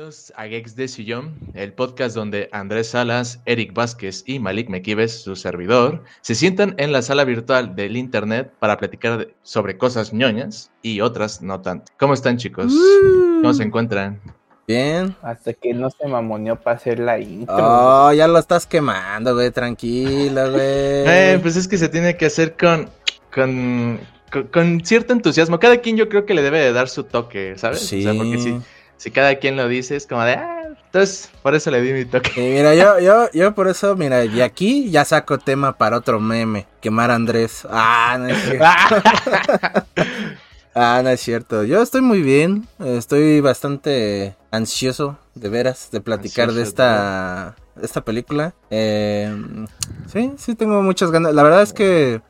Bienvenidos a Geeks de Sillón, el podcast donde Andrés Salas, Eric Vázquez y Malik Mequives, su servidor, se sientan en la sala virtual del internet para platicar sobre cosas ñoñas y otras no tanto. ¿Cómo están chicos? ¿Cómo se encuentran? Bien. Hasta que no se mamoneó para hacer la intro. Oh, ya lo estás quemando, güey, tranquilo, güey. Eh, pues es que se tiene que hacer con, con, con, con cierto entusiasmo. Cada quien yo creo que le debe de dar su toque, ¿sabes? Sí. O sea, porque si, si cada quien lo dice es como de, ah, entonces por eso le di mi toque. Sí, mira, yo, yo, yo por eso, mira, y aquí ya saco tema para otro meme. Quemar a Andrés. Ah, no es cierto. ah, no es cierto. Yo estoy muy bien. Estoy bastante ansioso, de veras, de platicar de esta, esta película. Eh, sí, sí, tengo muchas ganas. La verdad es que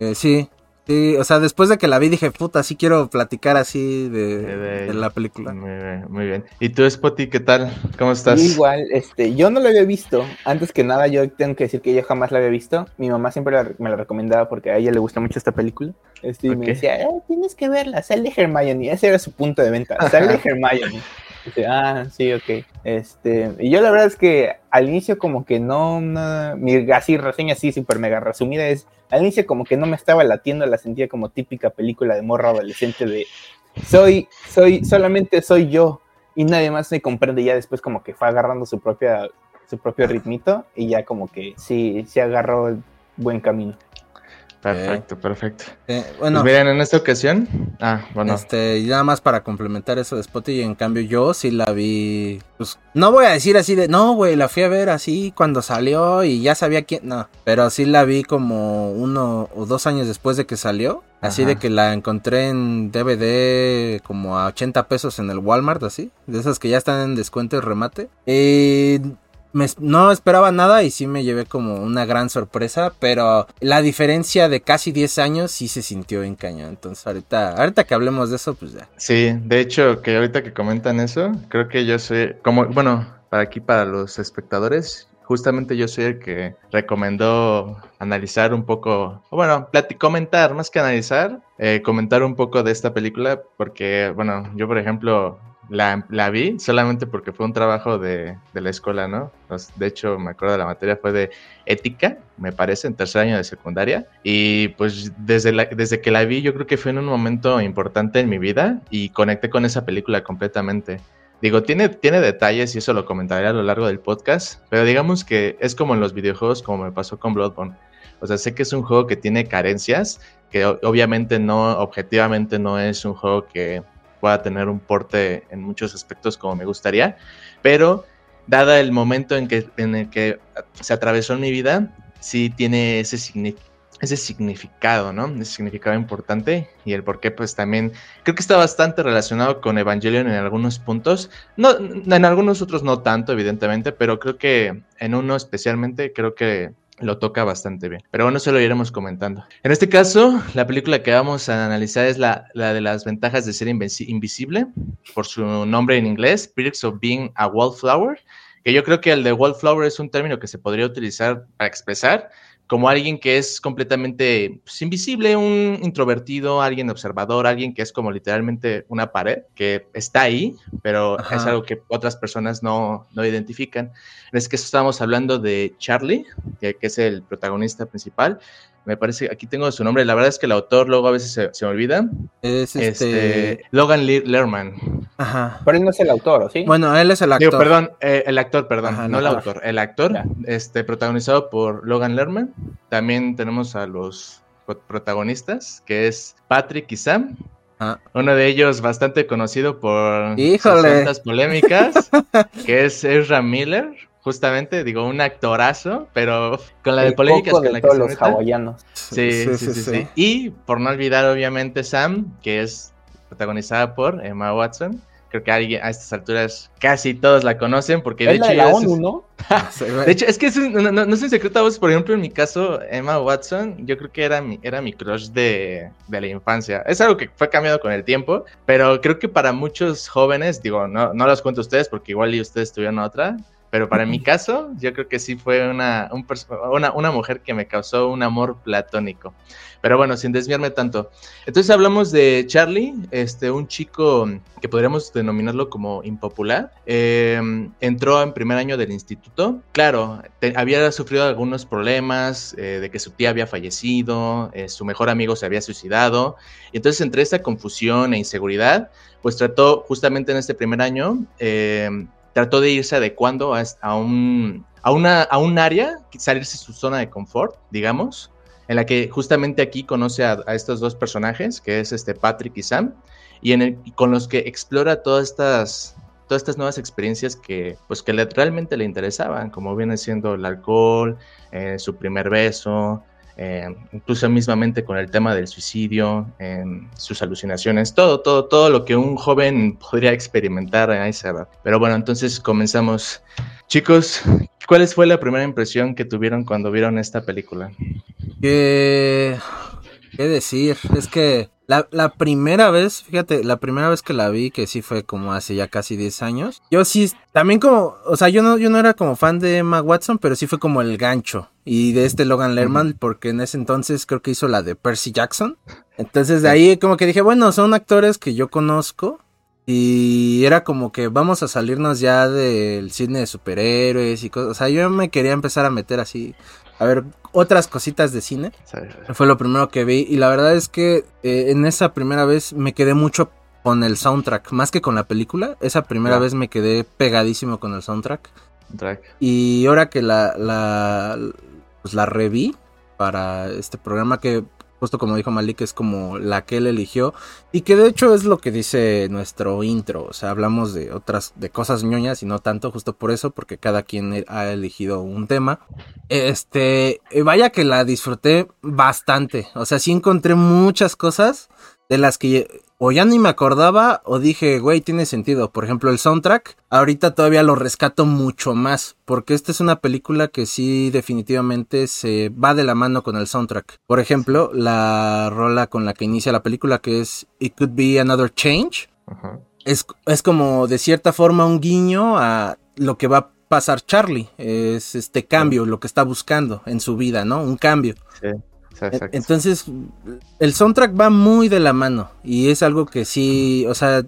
eh, sí. Sí, o sea, después de que la vi dije, puta, sí quiero platicar así de, De- de la película. Muy bien, muy bien. ¿Y tú, Spotty, qué tal? ¿Cómo estás? Igual, este, yo no lo había visto. Antes que nada, yo tengo que decir que yo jamás la había visto. Mi mamá siempre la- me la recomendaba porque a ella le gusta mucho esta película. Este, y me decía, eh, tienes que verla, sale Hermione. Ese era su punto de venta, sale Hermione. Dice, ah, sí, ok. Este, y yo la verdad es que al inicio como que no, no- mi así reseña así súper mega resumida es, al inicio como que no me estaba latiendo, la sentía como típica película de morro adolescente de, soy, soy, solamente soy yo y nadie más me comprende. Ya después como que fue agarrando su propia, su propio ritmito y ya como que sí, sí agarró el buen camino. Perfecto, perfecto. Eh, bueno, Pues miren, en esta ocasión. Ah, bueno. Este, y nada más para complementar eso de Spotty, en cambio yo sí la vi, pues, no voy a decir así de, no, güey, la fui a ver así cuando salió y ya sabía quién, no, pero sí la vi como uno o dos años después de que salió, así Ajá. de que la encontré en DVD como a 80 pesos en el Walmart, así, de esas que ya están en descuento y remate, y me- no esperaba nada y sí me llevé como una gran sorpresa, pero la diferencia de casi 10 años sí se sintió en cañón. Entonces ahorita, ahorita que hablemos de eso, pues ya. Sí, de hecho, que ahorita que comentan eso, creo que yo soy, como, bueno, para aquí, para los espectadores, justamente yo soy el que recomendó analizar un poco, bueno, comentar, más que analizar, eh, comentar un poco de esta película, porque, bueno, yo, por ejemplo, la, la vi solamente porque fue un trabajo de, de la escuela, ¿no? De hecho, me acuerdo de la materia fue de ética, me parece, en tercer año de secundaria. Y pues desde, la- desde que la vi, yo creo que fue en un momento importante en mi vida y conecté con esa película completamente. Digo, tiene, tiene detalles y eso lo comentaré a lo largo del podcast, pero digamos que es como en los videojuegos, como me pasó con Bloodborne. O sea, sé que es un juego que tiene carencias, que obviamente no, objetivamente no es un juego que pueda tener un porte en muchos aspectos como me gustaría, pero dada el momento en, que, en el que se atravesó mi vida, sí tiene ese, signi- ese significado, ¿no? Ese significado importante y el por qué, pues también creo que está bastante relacionado con Evangelion en algunos puntos, no, en algunos otros no tanto, evidentemente, pero creo que en uno especialmente creo que lo toca bastante bien. Pero bueno, eso lo iremos comentando. En este caso, la película que vamos a analizar es la, la de las ventajas de ser invisible, por su nombre en inglés, Perks of Being a Wallflower, que yo creo que el de Wallflower es un término que se podría utilizar para expresar como alguien que es completamente pues, invisible, un introvertido, alguien observador, alguien que es como literalmente una pared, que está ahí, pero Ajá. es algo que otras personas no, no identifican. En este caso estamos hablando de Charlie, que, que es el protagonista principal. Me parece, aquí tengo su nombre, la verdad es que el autor luego a veces se, se me olvida. Es este. Este, Logan Le- Lerman. Ajá. Pero él no es el autor, ¿o sí? Bueno, él es el actor. Digo, perdón, eh, el actor, perdón, Ajá, no el autor, el actor, este, protagonizado por Logan Lerman. También tenemos a los pro- protagonistas, que es Patrick y Sam. Ah. Uno de ellos bastante conocido por ondas polémicas, que es Ezra Miller. Justamente, digo, un actorazo, pero con la de el polémicas con de la que todos se los meta. hawaianos. Sí, sí, sí, sí, Y por no olvidar, obviamente, Sam, que es protagonizada por Emma Watson. Creo que alguien a estas alturas casi todos la conocen, porque de Es la hecho. de la ella ONU, es- ¿no? De hecho, es que es un- no, no- no es un secreto a vos, por ejemplo, en mi caso, Emma Watson, yo creo que era mi, era mi crush de, de la infancia. Es algo que fue cambiado con el tiempo, pero creo que para muchos jóvenes, digo, no, no los cuento a ustedes porque igual y ustedes tuvieron otra, pero para mi caso, yo creo que sí fue una, una, una mujer que me causó un amor platónico. Pero bueno, sin desviarme tanto. Entonces hablamos de Charlie, este, un chico que podríamos denominarlo como impopular. Em, entró en primer año del instituto. Claro, había sufrido algunos problemas eh, de que su tía había fallecido, eh, su mejor amigo se había suicidado. Y entonces entre esta confusión e inseguridad, pues trató justamente en este primer año, em, trató de irse adecuando a, un, a, una, a un área, salirse de su zona de confort, digamos, en la que justamente aquí conoce a, estos dos personajes, que es este Patrick y Sam, y en el, con los que explora todas estas, todas estas nuevas experiencias que, pues, que le, realmente le interesaban, como viene siendo el alcohol, eh, su primer beso, eh, incluso mismamente con el tema del suicidio, sus alucinaciones, todo, todo, todo lo que un joven podría experimentar a esa edad. Pero bueno, entonces comenzamos. Chicos, ¿cuál fue la primera impresión que tuvieron cuando vieron esta película? ¿Qué, qué decir? Es que la, la, primera vez, fíjate, la primera vez que la vi, que sí fue como hace ya casi 10 años, yo sí, también como, o sea, yo no, yo no era como fan de Emma Watson, pero sí fue como el gancho. Y de este Logan Lerman, porque en ese entonces creo que hizo la de Percy Jackson. Entonces de ahí como que dije, bueno, son actores que yo conozco. Y era como que vamos a salirnos ya del cine de superhéroes y cosas. O sea, yo me quería empezar a meter así a ver otras cositas de cine. Fue lo primero que vi y la verdad es que eh, en esa primera vez me quedé mucho con el soundtrack, más que con la película. Esa primera vez me quedé pegadísimo con el soundtrack. Y ahora que la, la, pues la reví para este programa que justo como dijo Malik, es como la que él eligió y que de hecho es lo que dice nuestro intro, o sea, hablamos de otras, de cosas ñoñas y no tanto, justo por eso, porque cada quien ha elegido un tema. Este, vaya que la disfruté bastante, o sea, sí encontré muchas cosas de las que o ya ni me acordaba o dije, güey, tiene sentido. Por ejemplo, el soundtrack, ahorita todavía lo rescato mucho más, porque esta es una película que sí definitivamente se va de la mano con el soundtrack. Por ejemplo, la rola con la que inicia la película, que es It Could Be Another Change, es, es como de cierta forma un guiño a lo que va a pasar Charlie, es este cambio, lo que está buscando en su vida, ¿no? Un cambio. Sí. Entonces, el soundtrack va muy de la mano y es algo que sí, o sea,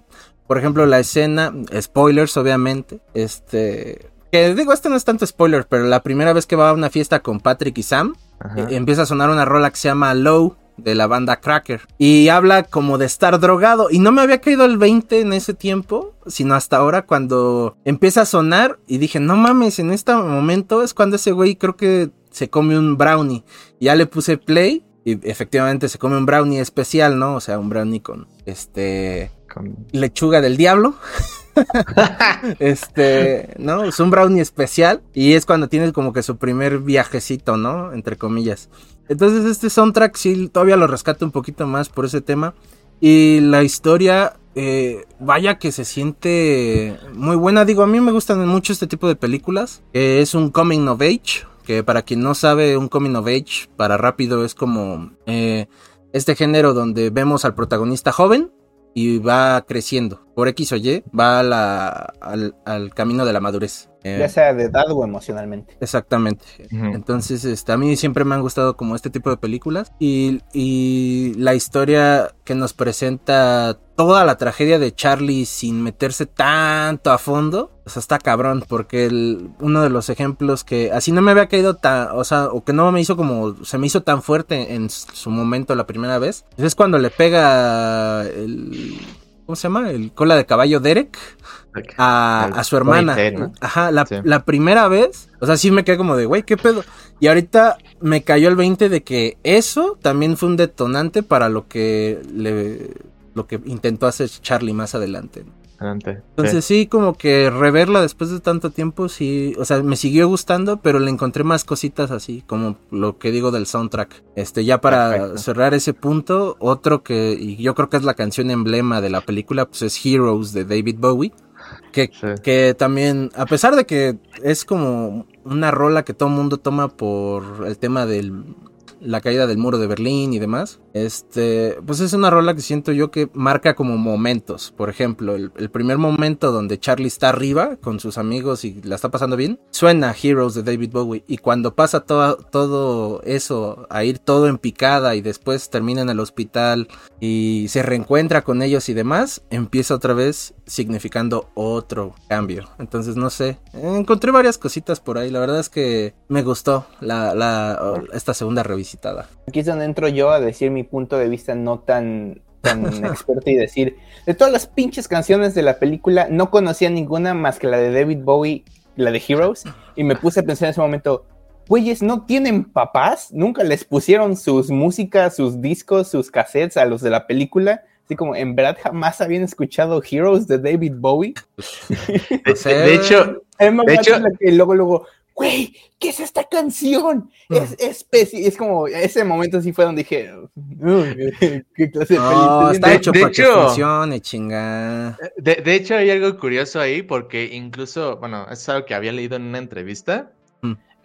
por ejemplo, la escena, spoilers obviamente, este, que digo, este no es tanto spoiler, pero la primera vez que va a una fiesta con Patrick y Sam, eh, empieza a sonar una rola que se llama Low de la banda Cracker y habla como de estar drogado y no me había caído el 20 en ese tiempo, sino hasta ahora cuando empieza a sonar y dije, no mames, en este momento es cuando ese güey creo que se come un brownie. Ya le puse play y efectivamente se come un brownie especial, ¿no? O sea, un brownie con este con lechuga del diablo. este, ¿no? Es un brownie especial y es cuando tienes como que su primer viajecito, ¿no? Entre comillas. Entonces este soundtrack sí todavía lo rescato un poquito más por ese tema. Y la historia, eh, vaya que se siente muy buena. Digo, a mí me gustan mucho este tipo de películas. es un coming of age, que para quien no sabe, un coming of age para rápido es como eh, este género donde vemos al protagonista joven y va creciendo. Por X o Y, va al, camino de la madurez. ya eh, sea de edad o emocionalmente. Exactamente. Entonces, este, a mí siempre me han gustado como este tipo de películas. Y, y la historia que nos presenta toda la tragedia de Charlie sin meterse tanto a fondo. O sea, está cabrón, porque el, uno de los ejemplos que así no me había caído tan, o sea, o que no me hizo como, se me hizo tan fuerte en su momento la primera vez, es cuando le pega el, ¿cómo se llama? El cola de caballo Derek a, su hermana. Ajá, la, la, primera vez, o sea, sí me quedé como de, güey, ¿qué pedo? Y ahorita me cayó el 20 de que eso también fue un detonante para lo que le lo que intentó hacer Charlie más adelante. Entonces sí. como que reverla después de tanto tiempo, sí, o sea, me siguió gustando, pero le encontré más cositas así, como lo que digo del soundtrack. Este, ya para cerrar ese punto, otro que y yo creo que es la canción emblema de la película, pues es Heroes de David Bowie. Que, que también, a pesar de que es como una rola que todo el mundo toma por el tema del la caída del muro de Berlín y demás. Este, pues es una rola que siento yo que marca como momentos. Por ejemplo, el, primer momento donde Charlie está arriba con sus amigos y la está pasando bien, suena Heroes de David Bowie. Y cuando pasa todo, eso a ir todo en picada y después termina en el hospital y se reencuentra con ellos y demás, empieza otra vez significando otro cambio. Entonces, no sé, encontré varias cositas por ahí. La verdad es que me gustó esta segunda revisitada. Aquí es donde entro yo a decir mi punto de vista no tan tan experto y decir, de todas las pinches canciones de la película, no conocía ninguna más que la de David Bowie, la de Heroes, y me puse a pensar en ese momento, güeyes, ¿no tienen papás? ¿Nunca les pusieron sus músicas, sus discos, sus cassettes a los de la película? Así como, ¿en verdad jamás habían escuchado Heroes de David Bowie? De, hecho, de hecho, que luego, luego, güey, ¿qué es esta canción? Mm. Es especie, es como, ese momento sí fue donde dije, ¿qué clase de no, Está hecho de para hecho, que funcione, chinga. De, de, hecho, hay algo curioso ahí, porque incluso, bueno, es algo que había leído en una entrevista,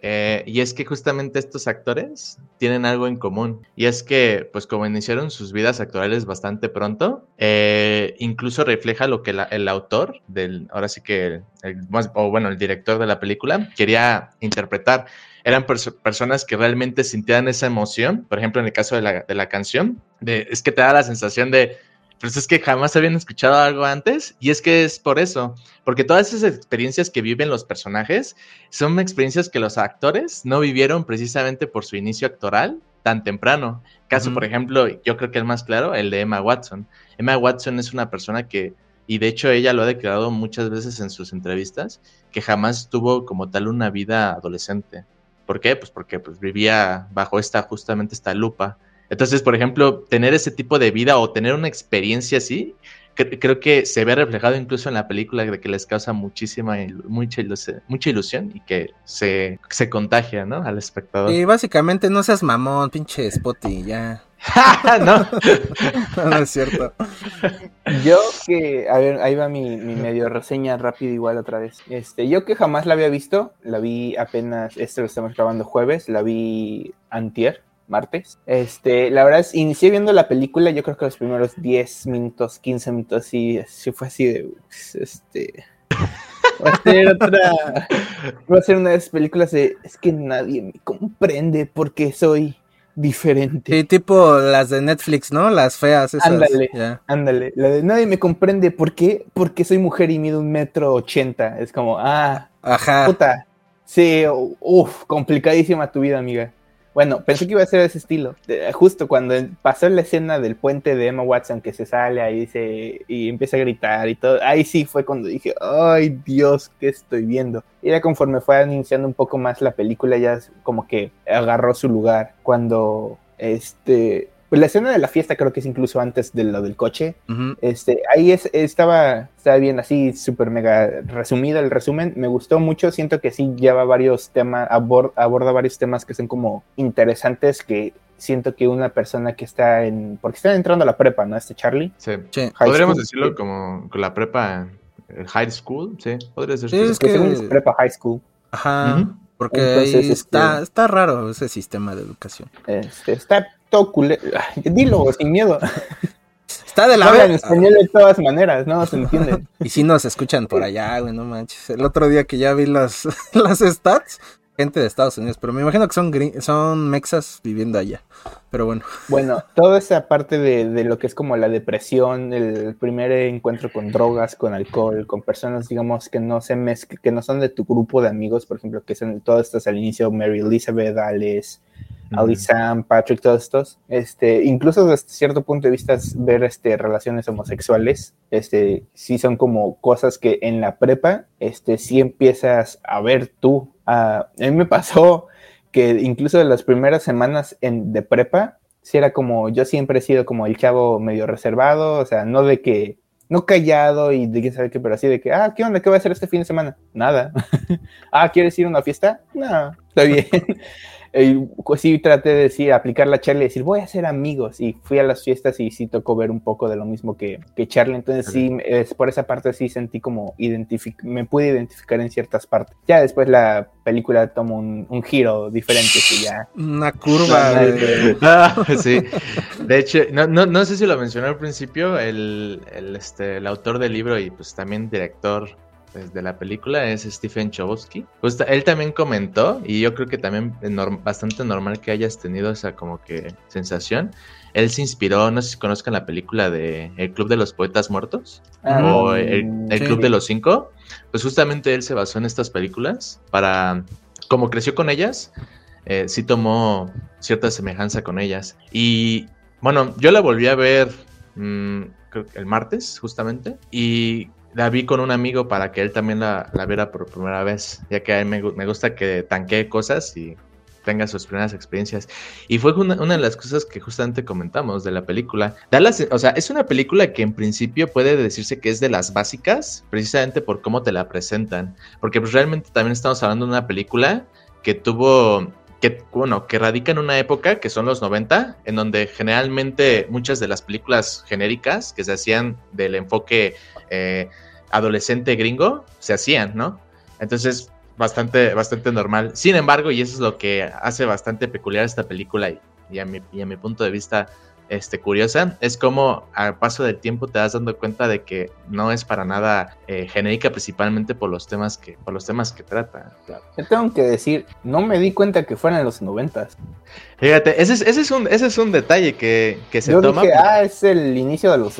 eh, y es que justamente estos actores tienen algo en común. Y es que, pues como iniciaron sus vidas actorales bastante pronto, eh, incluso refleja lo que el autor del, ahora sí que, el, o bueno, el director de la película quería interpretar. Eran personas que realmente sintieran esa emoción. Por ejemplo, en el caso de la, de la canción, es que te da la sensación de pero es que jamás habían escuchado algo antes y es que es por eso, porque todas esas experiencias que viven los personajes son experiencias que los actores no vivieron precisamente por su inicio actoral tan temprano. Caso, por ejemplo, yo creo que el más claro, el de Emma Watson. Emma Watson es una persona que, y de hecho ella lo ha declarado muchas veces en sus entrevistas, que jamás tuvo como tal una vida adolescente. ¿Por qué? Pues porque pues, vivía bajo esta, justamente esta lupa entonces, por ejemplo, tener ese tipo de vida o tener una experiencia así, creo que se ve reflejado incluso en la película de que les causa muchísima, mucha, ilusión, mucha ilusión y que se, se contagia, ¿no? Al espectador. Y básicamente no seas mamón, pinche Spotty, ya. no. no, es cierto. Yo que, a ver, ahí va mi, mi, medio reseña rápido igual otra vez. Este, yo que jamás la había visto, la vi apenas, este lo estamos grabando jueves, la vi antier, martes. Este, la verdad es, inicié viendo la película, yo creo que los primeros 10 minutos, 15 minutos, y sí fue así de, este, va a ser otra, va a ser una de esas películas de, es que nadie me comprende porque soy diferente. Sí, tipo las de Netflix, ¿no? Las feas esas. Ándale, ándale, la de nadie me comprende, ¿por qué? Porque soy mujer y mido un metro ochenta, es como, ah, Ajá. puta, sí, uff, complicadísima tu vida, amiga. Bueno, pensé que iba a ser ese estilo. Justo cuando pasó la escena del puente de Emma Watson que se sale ahí dice, y empieza a gritar y todo, ahí sí fue cuando dije, ay Dios, ¿qué estoy viendo? Y ya conforme fue iniciando un poco más la película, ya como que agarró su lugar cuando este pues la escena de la fiesta creo que es incluso antes de lo del coche. este, ahí es, estaba, estaba bien así, súper mega resumido el resumen. Me gustó mucho, siento que sí lleva varios temas, aborda varios temas que son como interesantes que siento que una persona que está en, porque está entrando a la prepa, ¿no? Este Charlie. Sí, podríamos decirlo como con la prepa high school, sí, podría ser. Sí, es que es prepa high school. Ajá. Porque está, este está raro ese sistema de educación. Este, está todo Dilo sin miedo. Está de la Hablan en español de todas maneras, ¿no? Se entiende. Y si nos escuchan por allá, güey, no manches. El otro día que ya vi las, las stats, gente de Estados Unidos, pero me imagino que son, son mexas viviendo allá. Pero bueno. Bueno, toda esa parte de, lo que es como la depresión, el primer encuentro con drogas, con alcohol, con personas, digamos, que no se mezclan, que no son de tu grupo de amigos, por ejemplo, que son todas estas al inicio, Mary Elizabeth, Alice, Ali Sam, Patrick, todos estos, este, incluso desde cierto punto de vista ver este, relaciones homosexuales, este, sí son como cosas que en la prepa, este, sí empiezas a ver tú a mí me pasó que incluso en las primeras semanas en, de prepa, si era como, yo siempre he sido como el chavo medio reservado, o sea, no de que, no callado y de quién sabe qué, pero así de que, ah, ¿qué onda? ¿Qué voy a hacer este fin de semana? Nada. ah, ¿quieres ir a una fiesta? No, está bien. Eh, pues sí traté de decir, aplicar la Charlie y decir, voy a ser amigos. Y fui a las fiestas y sí tocó ver un poco de lo mismo que, que Charlie. Entonces sí, es, por esa parte sí sentí como me pude identificar en ciertas partes. Ya después la película toma un, un giro diferente que ya... Una curva. Ah, sí. De hecho, no, no, no, sé si lo mencioné al principio, el, el, este, el autor del libro y pues también director pues, de la película es Stephen Chbosky. Pues, él también comentó, y yo creo que también es bastante normal que hayas tenido esa como que sensación. Él se inspiró, no sé si conozcan la película de El Club de los Poetas Muertos ah, o El, Club de los Cinco. Pues justamente él se basó en estas películas para, como creció con ellas, eh, sí tomó cierta semejanza con ellas. Y bueno, yo la volví a ver mm, el martes, justamente, y la vi con un amigo para que él también la, viera por primera vez, ya que a mí me, gusta que tanquee cosas y tenga sus primeras experiencias. Y fue una, de las cosas que justamente comentamos de la película. o sea, es una película que en principio puede decirse que es de las básicas, precisamente por cómo te la presentan. Porque pues, realmente también estamos hablando de una película que tuvo que, bueno, que radica en una época que son los 90, en donde generalmente muchas de las películas genéricas que se hacían del enfoque eh, adolescente gringo se hacían, ¿no? Entonces, bastante, bastante normal. Sin embargo, y eso es lo que hace bastante peculiar esta película y, a, mi, y a mi punto de vista este, curiosa es como al paso del tiempo te das dando cuenta de que no es para nada eh, genérica principalmente por los temas que por los temas que trata. Yo tengo que decir, no me di cuenta que fueran en los noventas. Fíjate, ese es, ese es, un, ese es un detalle que, que se Yo toma. Dije, ah, es el inicio de los,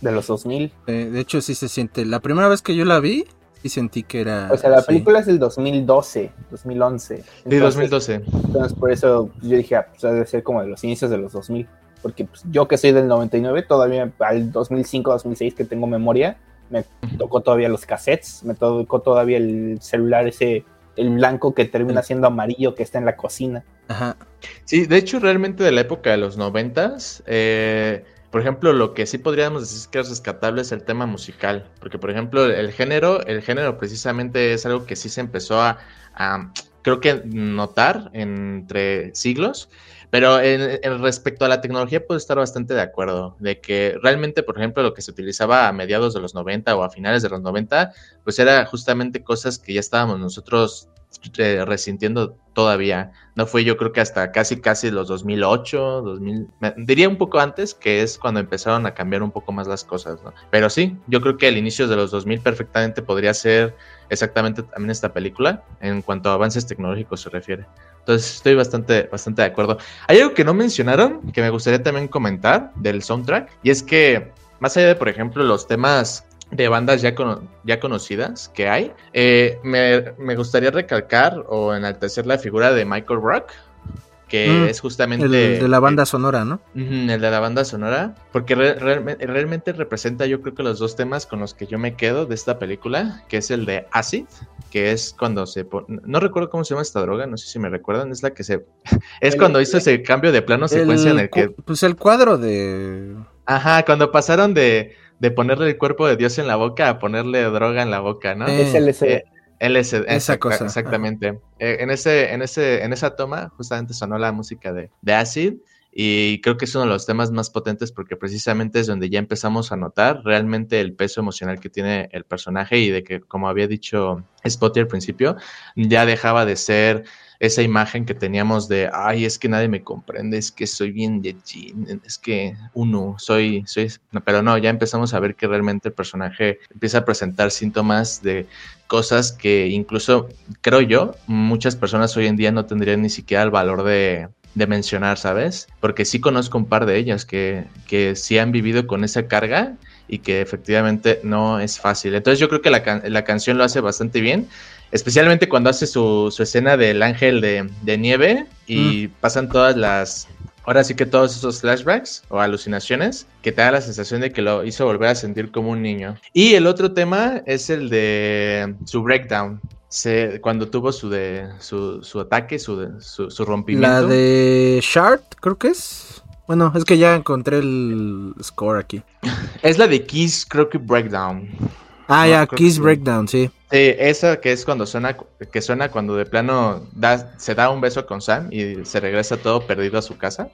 de los 2000. Eh, de hecho, sí se siente. La primera vez que yo la vi, y sentí que era. O sea, la película es del 2012, 2011. sí, 2012. Entonces, por eso yo dije, ah, pues debe ser como de los inicios de los 2000 porque pues, yo que soy del 99, todavía al 2005, 2006 que tengo memoria, me tocó todavía los cassettes, me tocó todavía el celular ese, el blanco que termina siendo amarillo que está en la cocina. Ajá. Sí, de hecho realmente de la época de los 90, eh, por ejemplo, lo que sí podríamos decir que es rescatable es el tema musical, porque por ejemplo el género, el género precisamente es algo que sí se empezó a, a creo que notar entre siglos pero en, respecto a la tecnología puedo estar bastante de acuerdo, de que realmente, por ejemplo, lo que se utilizaba a mediados de los 90 o a finales de los 90, pues era justamente cosas que ya estábamos nosotros eh, resintiendo todavía. No fue yo creo que hasta casi casi los 2008, 2000, diría un poco antes, que es cuando empezaron a cambiar un poco más las cosas, ¿no? Pero sí, yo creo que el inicio de los 2000 perfectamente podría ser exactamente también esta película en cuanto a avances tecnológicos se refiere. Entonces estoy bastante, bastante de acuerdo. Hay algo que no mencionaron que me gustaría también comentar del soundtrack y es que más allá de, por ejemplo, los temas de bandas ya, ya conocidas que hay, eh, me, me, gustaría recalcar o enaltecer la figura de Michael Rock, que mm, es justamente... El de la banda sonora, ¿no? el de la banda sonora, porque realmente representa yo creo que los dos temas con los que yo me quedo de esta película, que es el de Acid, que es cuando se... No recuerdo cómo se llama esta droga, no sé si me recuerdan, es la que se... es cuando hizo ese cambio de plano secuencia en el que... Pues el cuadro de... Ajá, cuando pasaron de, de ponerle el cuerpo de Dios en la boca a ponerle droga en la boca, ¿no? Es el eh, LSD, esa cosa. Exactamente. Eh, en, ese, en, ese, en esa toma justamente sonó la música de, de Acid y creo que es uno de los temas más potentes porque precisamente es donde ya empezamos a notar realmente el peso emocional que tiene el personaje y de que, como había dicho Spotty al principio, ya dejaba de ser esa imagen que teníamos de, ay, es que nadie me comprende, es que soy bien de es que uno, soy, soy, pero no, ya empezamos a ver que realmente el personaje empieza a presentar síntomas de cosas que incluso, creo yo, muchas personas hoy en día no tendrían ni siquiera el valor de, mencionar, ¿sabes? Porque sí conozco un par de ellas que, que sí han vivido con esa carga y que efectivamente no es fácil. Entonces yo creo que la, la canción lo hace bastante bien especialmente cuando hace su, su escena del ángel de, de nieve y mm. pasan todas las, ahora sí que todos esos flashbacks o alucinaciones que te da la sensación de que lo hizo volver a sentir como un niño. Y el otro tema es el de su breakdown. Se, cuando tuvo su de su, su ataque, su, su, su, rompimiento. La de Shard, creo que es. Bueno, es que ya encontré el score aquí. es la de Kiss, creo que Breakdown. Ah, No, ya, que Kiss. Breakdown, sí. Sí, esa que es cuando suena, que suena cuando de plano da, se da un beso con Sam y se regresa todo perdido a su casa,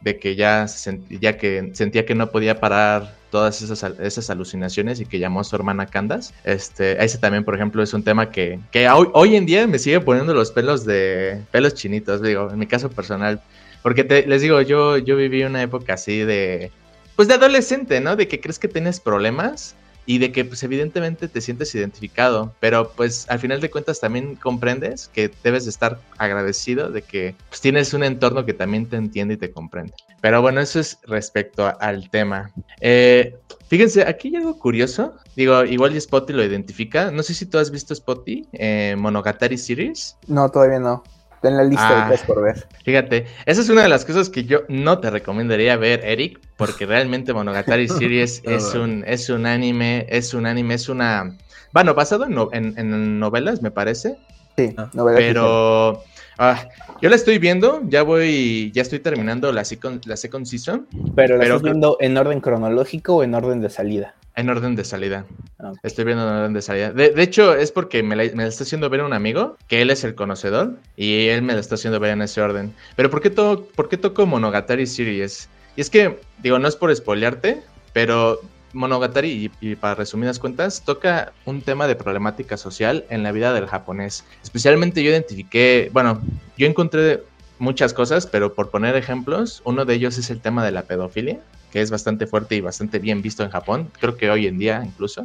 de que ya, se sent- ya que sentía que no podía parar todas esas, esas alucinaciones y que llamó a su hermana Candace. Este, ese también, por ejemplo, es un tema que, que hoy, hoy en día me sigue poniendo los pelos de pelos chinitos, digo, en mi caso personal, porque te- les digo, yo, yo viví una época así de, pues de adolescente, ¿no? De que crees que tienes problemas y de que pues evidentemente te sientes identificado, pero pues al final de cuentas también comprendes que debes de estar agradecido de que pues, tienes un entorno que también te entiende y te comprende. Pero bueno, eso es respecto al tema. Eh, fíjense, aquí hay algo curioso. Digo, igual Spotty lo identifica. No sé si tú has visto Spotty, eh, Monogatari Series. No, todavía no. Está en la lista Ah. de cosas por ver. Fíjate, esa es una de las cosas que yo no te recomendaría ver, Eric, porque realmente Monogatari Series es un, es un anime, es un anime, es una... Bueno, basado en, no- en- en novelas, me parece, Sí, Ah, novela pero ah, yo la estoy viendo, ya voy, ya estoy terminando la second, la second season. Pero ¿la pero- estás viendo en orden cronológico o en orden de salida? en orden de salida. Ah. Estoy viendo en orden de salida. De, de hecho, es porque me la, me la está haciendo ver un amigo, que él es el conocedor, y él me la está haciendo ver en ese orden. Pero ¿por qué, to- por qué toco Monogatari Series? Y es que, digo, no es por spoilearte, pero Monogatari, y, y para resumidas cuentas, toca un tema de problemática social en la vida del japonés. Especialmente yo identifiqué, bueno, yo encontré muchas cosas, pero por poner ejemplos, uno de ellos es el tema de la pedofilia, que es bastante fuerte y bastante bien visto en Japón, creo que hoy en día incluso.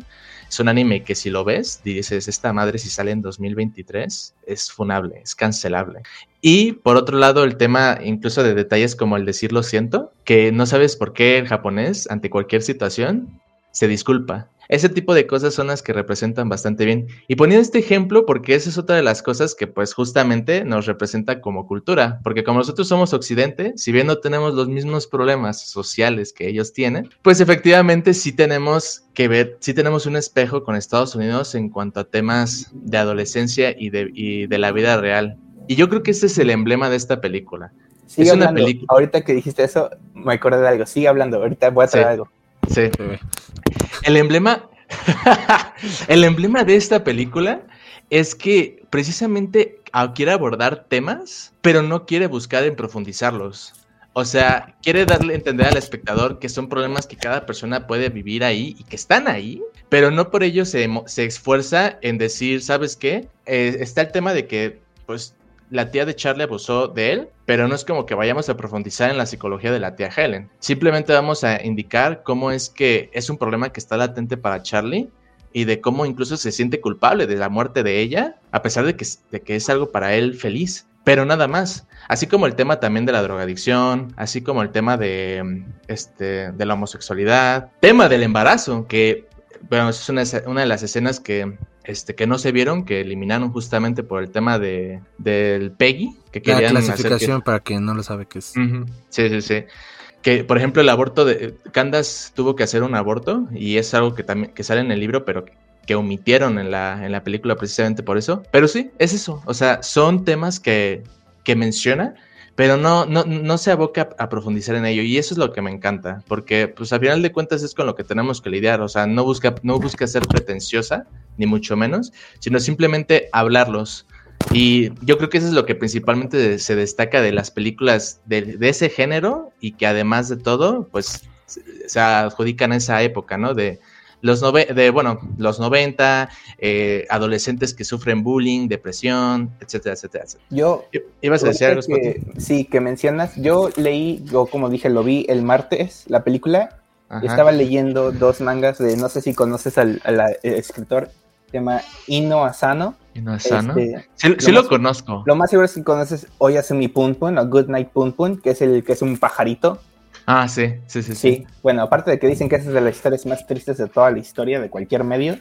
Es un anime que si lo ves, dices, esta madre si sale en 2023 es funable, es cancelable. Y por otro lado, el tema incluso de detalles como el decir lo siento, que no sabes por qué el japonés, ante cualquier situación, se disculpa. Ese tipo de cosas son las que representan bastante bien. Y poniendo este ejemplo, porque esa es otra de las cosas que pues justamente nos representa como cultura, porque como nosotros somos occidente, si bien no tenemos los mismos problemas sociales que ellos tienen, pues efectivamente sí tenemos que ver, sí tenemos un espejo con Estados Unidos en cuanto a temas de adolescencia y de, y de la vida real. Y yo creo que ese es el emblema de esta película. Sigue Es una película. Ahorita que dijiste eso, me acordé de algo. Sigue hablando. Ahorita voy a traer Sí. algo. Sí. El emblema, el emblema de esta película es que precisamente quiere abordar temas, pero no quiere buscar en profundizarlos. O sea, quiere darle a entender al espectador que son problemas que cada persona puede vivir ahí y que están ahí, pero no por ello se, se esfuerza en decir, ¿sabes qué? Eh, está el tema de que, pues, la tía de Charlie abusó de él, pero no es como que vayamos a profundizar en la psicología de la tía Helen. Simplemente vamos a indicar cómo es que es un problema que está latente para Charlie y de cómo incluso se siente culpable de la muerte de ella, a pesar de que, es- algo para él feliz. Pero nada más. Así como el tema también de la drogadicción, así como el tema de, este, de la homosexualidad, tema del embarazo, que, bueno, es una de las escenas que, este, que no se vieron, que eliminaron justamente por el tema de, del Peggy, que La querían hacer que- clasificación para quien no lo sabe que es. Ujú, Sí, sí, sí. Que, por ejemplo, el aborto de Candace tuvo que hacer un aborto y es algo que también que sale en el libro, pero que, que omitieron en la, en la película precisamente por eso. Pero sí, es eso. O sea, son temas que, que menciona, pero no, no, no se aboca a, profundizar en ello. Y eso es lo que me encanta, porque pues al final de cuentas es con lo que tenemos que lidiar. O sea, no busca, no busca ser pretenciosa, ni mucho menos, sino simplemente hablarlos. Y yo creo que eso es lo que principalmente se destaca de las películas de, de ese género y que además de todo, pues se, se adjudican a esa época, ¿no? De los, nove de, bueno, los 90, eh, adolescentes que sufren bullying, depresión, etcétera, etcétera, etcétera. Yo, ¿Ibas a decir algo, que, sí, que mencionas, yo leí, o como dije, lo vi el martes, la película, Ajá. estaba leyendo dos mangas de, no sé si conoces al, al- al escritor, se llama Ino Asano. ¿Y no es sano? Este, sí sí lo lo, más- conozco. lo más seguro es que conoces Oyasumi Pun Pun o Good Night Pun Pun, que es el que es un pajarito. Ah, sí, sí, sí. Sí, bueno, aparte de que dicen que es de las historias más tristes de toda la historia de cualquier medio,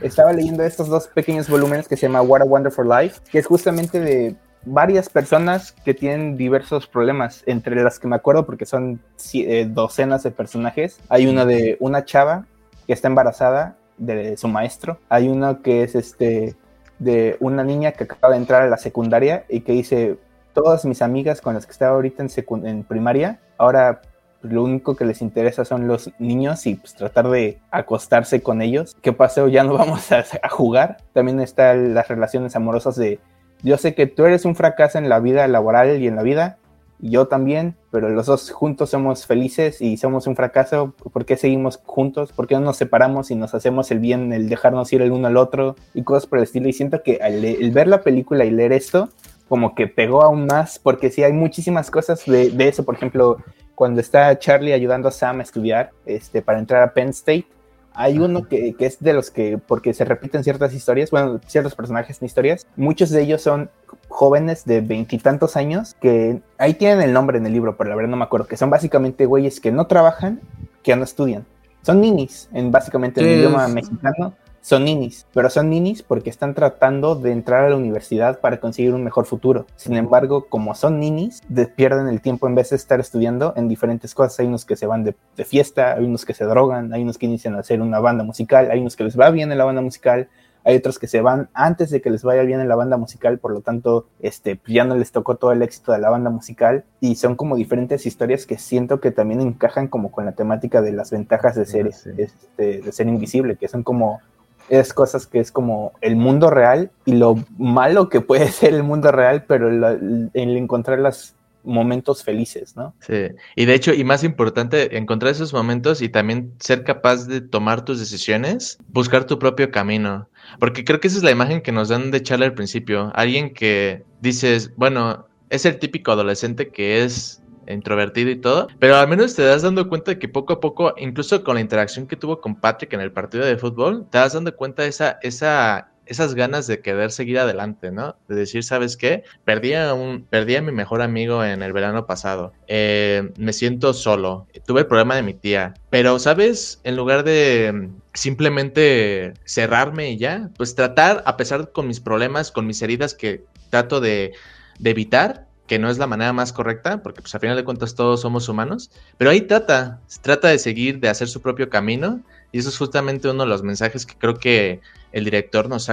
estaba leyendo estos dos pequeños volúmenes que se llama What a Wonderful Life, que es justamente de varias personas que tienen diversos problemas, entre las que me acuerdo porque son eh, docenas de personajes. Hay una de una chava que está embarazada de su maestro, hay uno que es este de una niña que acaba de entrar a la secundaria y que dice, todas mis amigas con las que estaba ahorita en, en primaria, ahora lo único que les interesa son los niños y pues tratar de acostarse con ellos. ¿Qué pasó? Ya no vamos a, jugar. También están las relaciones amorosas de yo sé que tú eres un fracaso en la vida laboral y en la vida, yo también, pero los dos juntos somos felices y somos un fracaso. ¿Por qué seguimos juntos? ¿Por qué no nos separamos y nos hacemos el bien, el dejarnos ir el uno al otro y cosas por el estilo? Y siento que el, ver la película y leer esto, como que pegó aún más, porque sí hay muchísimas cosas de, de eso. Por ejemplo, cuando está Charlie ayudando a Sam a estudiar este, para entrar a Penn State, hay uno que, que, es de los que, porque se repiten ciertas historias, bueno, ciertos personajes en historias, muchos de ellos son jóvenes de veintitantos años que ahí tienen el nombre en el libro, pero la verdad no me acuerdo, que son básicamente güeyes que no trabajan, que no estudian. Son ninis, en básicamente el idioma mexicano son ninis, pero son ninis porque están tratando de entrar a la universidad para conseguir un mejor futuro. Sin embargo, como son ninis, pierden el tiempo en vez de estar estudiando en diferentes cosas. Hay unos que se van de, fiesta, hay unos que se drogan, hay unos que inician a hacer una banda musical, hay unos que les va bien en la banda musical, hay otros que se van antes de que les vaya bien en la banda musical, por lo tanto, este, pues ya no les tocó todo el éxito de la banda musical y son como diferentes historias que siento que también encajan como con la temática de las ventajas de ser, este, de ser invisible, que son como es cosas que es como el mundo real y lo malo que puede ser el mundo real, pero el, encontrar los momentos felices, ¿no? Sí, y de hecho, y más importante, encontrar esos momentos y también ser capaz de tomar tus decisiones, buscar tu propio camino, porque creo que esa es la imagen que nos dan de Charlie al principio, alguien que dices, bueno, es el típico adolescente que es introvertido y todo, pero al menos te das dando cuenta de que poco a poco, incluso con la interacción que tuvo con Patrick en el partido de fútbol, te das dando cuenta de esa, esa, esas ganas de querer seguir adelante, ¿no? De decir, ¿sabes qué? Perdí a, un, perdí a mi mejor amigo en el verano pasado. Eh, me siento solo. Tuve el problema de mi tía. Pero, ¿sabes? En lugar de simplemente cerrarme y ya, pues tratar, a pesar con mis problemas, con mis heridas que trato de, de evitar, que no es la manera más correcta, porque pues a final de cuentas todos somos humanos, pero ahí trata, trata de seguir, de hacer su propio camino, y eso es justamente uno de los mensajes que creo que el director nos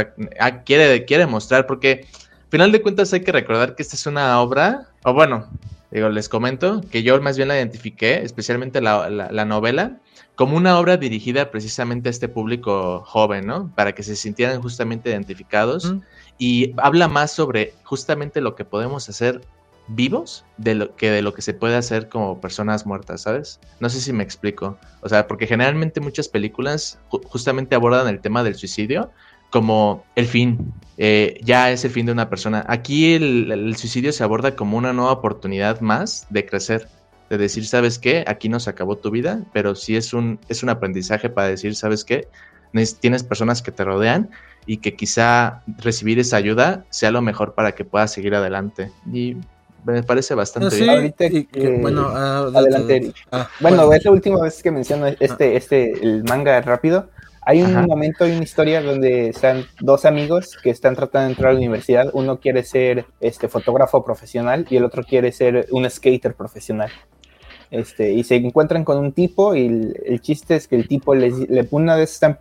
quiere, quiere mostrar, porque a final de cuentas hay que recordar que esta es una obra, o bueno, digo, les comento que yo más bien la identifiqué, especialmente la, la novela, como una obra dirigida precisamente a este público joven, ¿no? Para que se sintieran justamente identificados. Y habla más sobre justamente lo que podemos hacer vivos de lo que de lo que se puede hacer como personas muertas, ¿sabes? No sé si me explico. O sea, porque generalmente muchas películas justamente abordan el tema del suicidio como el fin, eh, ya es el fin de una persona. Aquí el, suicidio se aborda como una nueva oportunidad más de crecer, de decir, ¿sabes qué? Aquí no se acabó tu vida, pero sí es un, es un aprendizaje para decir, ¿sabes qué? Tienes personas que te rodean y que quizá recibir esa ayuda sea lo mejor para que puedas seguir adelante. Y me parece bastante bien. Ahorita bueno, ah, adelante. Ah, bueno, es la última vez que menciono este, este, el manga rápido. Hay un momento, hay una historia donde están dos amigos que están tratando de entrar a la universidad. Uno quiere ser este fotógrafo profesional y el otro quiere ser un skater profesional. Este, y se encuentran con un tipo y el, chiste es que el tipo les, le una vez están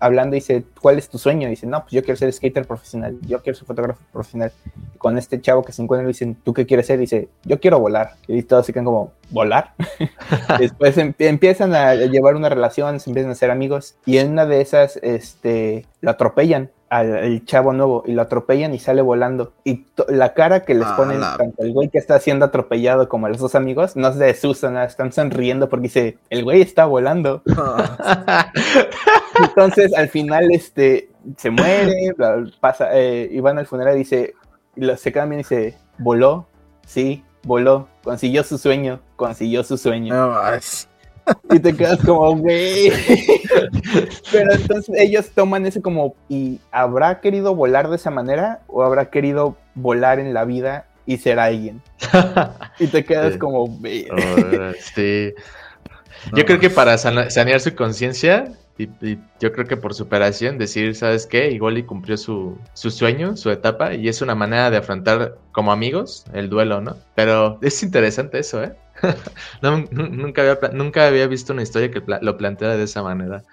hablando y dice, ¿cuál es tu sueño? Y dice, no, pues yo quiero ser skater profesional, yo quiero ser fotógrafo profesional. Y con este chavo que se encuentra le dicen, ¿tú qué quieres ser? Y dice, yo quiero volar. Y todos se quedan como, ¿volar? Después empiezan a llevar una relación, se empiezan a ser amigos y en una de esas, este, lo atropellan al, chavo nuevo y lo atropellan y sale volando. Y la cara que les ah, ponen, tanto el güey que está siendo atropellado como los dos amigos, no se desusan, están sonriendo porque dice, el güey está volando. Entonces al final este se muere, pasa, eh, y van al funeral y dice, se quedan bien y dice, voló, sí, voló, consiguió su sueño, consiguió su sueño. y te quedas como, güey. Pero entonces ellos toman ese como, ¿y habrá querido volar de esa manera o habrá querido volar en la vida y ser alguien? y te quedas como, güey. sí. Yo creo que para sanear su conciencia, y, yo creo que por superación, decir, ¿sabes qué? Igual y cumplió su, su, sueño, su etapa, y es una manera de afrontar como amigos el duelo, ¿no? Pero es interesante eso, ¿eh? nunca, había, nunca había visto una historia que lo planteara de esa manera.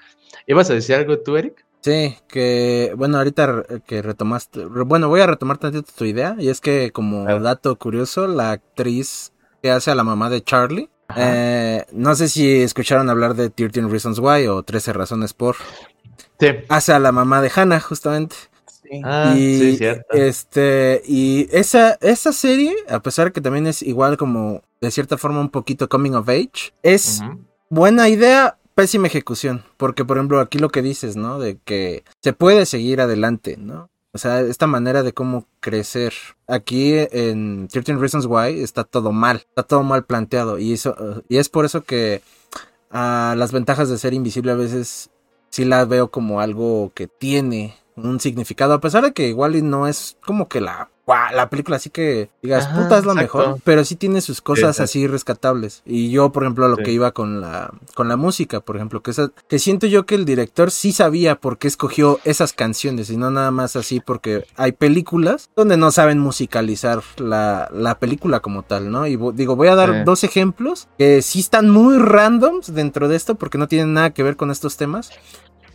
¿Ibas a decir algo tú, Eric? Sí, que bueno, ahorita que retomaste, bueno, voy a retomar tantito tu idea, y es que como dato curioso, la actriz que hace a la mamá de Charlie, Eh, no sé si escucharon hablar de 13 Reasons Why o 13 Razones por. Sí. Hace a la mamá de Hannah, justamente. Ah, y, sí, cierto. Este, y esa, esa serie, a pesar que también es igual como de cierta forma un poquito coming of age, es buena idea, pésima ejecución. Porque, por ejemplo, aquí lo que dices, ¿no? De que se puede seguir adelante, ¿no? O sea, esta manera de cómo crecer. Aquí en 13 Reasons Why está todo mal, está todo mal planteado. Y, eso, y es por eso que ah, las ventajas de ser invisible a veces sí la veo como algo que tiene un significado, a pesar de que igual no es como que la, guau, la película así que digas, Ajá, puta es lo exacto. mejor, pero sí tiene sus cosas Sí, sí. así rescatables. Y yo, por ejemplo, a lo Sí. que iba con la, con la música, por ejemplo, que, esa- que siento yo que el director sí sabía por qué escogió esas canciones y no nada más así porque hay películas donde no saben musicalizar la, la película como tal, ¿no? Y digo, voy a dar Sí. dos ejemplos que sí están muy randoms dentro de esto porque no tienen nada que ver con estos temas,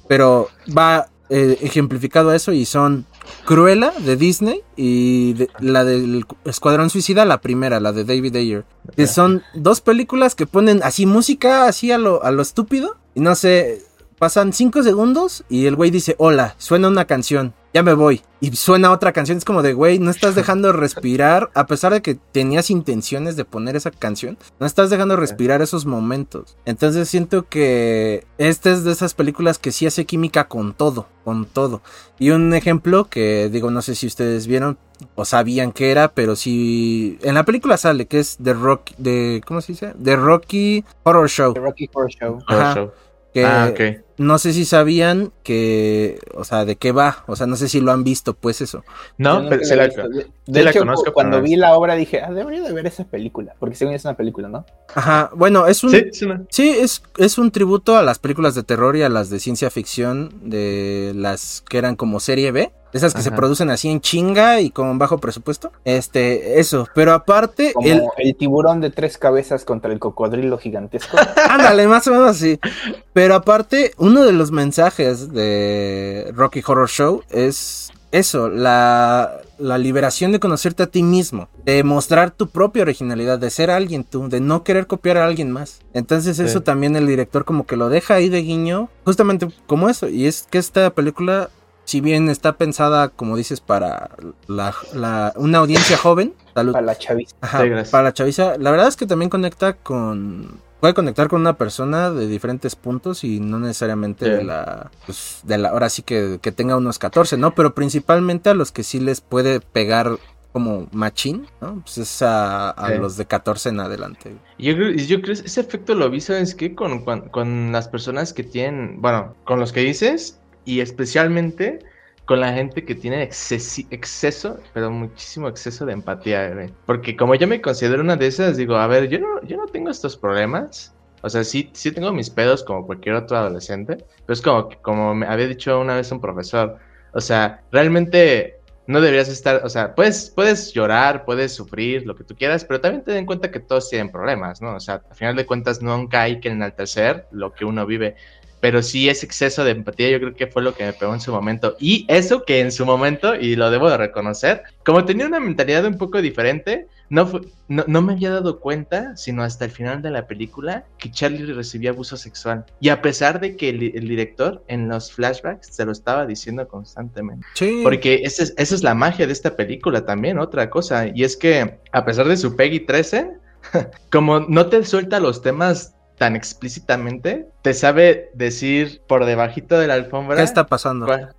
pero va eh, ejemplificado eso y son Cruella de Disney y de- la del Escuadrón Suicida, la primera, la de David Ayer. Que son dos películas que ponen así música así a lo, a lo estúpido y no sé, pasan cinco segundos y el güey dice, hola, suena una canción, ya me voy. Y suena otra canción, es como de, güey, no estás dejando respirar, a pesar de que tenías intenciones de poner esa canción, no estás dejando respirar esos momentos. Entonces siento que esta es de esas películas que sí hace química con todo, con todo. Y un ejemplo que digo, no sé si ustedes vieron o sabían que era, pero sí en la película sale que es The Rock de ¿cómo se dice? The Rocky Horror Show. The Rocky Horror Show. Horror Ajá. Show. Que Ah, ok. No sé si sabían que, o sea, de qué va, o sea, no sé si lo han visto, pues eso. No, pero la he la. De, la hecho, conozco, cu- cuando vi la obra dije, ah, debería de ver esa película, porque según es una película, ¿no? Ajá, bueno, es un Sí, sí, no. Sí, es, es un tributo a las películas de terror y a las de ciencia ficción, de las que eran como serie B, esas que se producen así en chinga y con bajo presupuesto. Este, eso, pero aparte, Como el, el... tiburón de tres cabezas contra el cocodrilo gigantesco. ándale, más o menos así. Pero aparte, uno de los mensajes de Rocky Horror Show es eso, la, la liberación de conocerte a ti mismo, de mostrar tu propia originalidad, de ser alguien tú, de no querer copiar a alguien más. Entonces eso Sí. también el director como que lo deja ahí de guiño, justamente como eso. Y es que esta película, si bien está pensada, como dices, para la, la- una audiencia joven, salud, para la chaviza. Ajá, Sí, para la chaviza, la verdad es que también conecta con. Puede conectar con una persona de diferentes puntos y no necesariamente Sí. de la. Pues, de la. Ahora sí que, que tenga unos 14, ¿no? Pero principalmente a los que sí les puede pegar como machín, ¿no? Pues es a, a Sí. los de 14 en adelante. Yo creo, yo creo ese efecto lo vi, ¿sabes qué? Con, con, con las personas que tienen, bueno, con los que dices y especialmente con la gente que tiene exceso, pero muchísimo exceso de empatía, güey. Porque como yo me considero una de esas, digo, a ver, yo no, yo no tengo estos problemas. O sea, sí, sí tengo mis pedos como cualquier otro adolescente, pero es como, como me había dicho una vez un profesor, o sea, realmente no deberías estar, o sea, puedes, puedes llorar, puedes sufrir, lo que tú quieras, pero también ten en cuenta que todos tienen problemas, ¿no? O sea, al final de cuentas nunca hay que enaltecer lo que uno vive, pero sí ese exceso de empatía yo creo que fue lo que me pegó en su momento. Y eso que en su momento, y lo debo de reconocer, como tenía una mentalidad un poco diferente, no, fue- no, no me había dado cuenta, sino hasta el final de la película, que Charlie recibía abuso sexual. Y a pesar de que el, el director en los flashbacks se lo estaba diciendo constantemente. Sí. Porque esa es, esa es la magia de esta película también, otra cosa. Y es que, a pesar de su Peggy 13, como no te suelta los temas tan explícitamente, te sabe decir por debajito de la alfombra ¿Qué está pasando? cuál-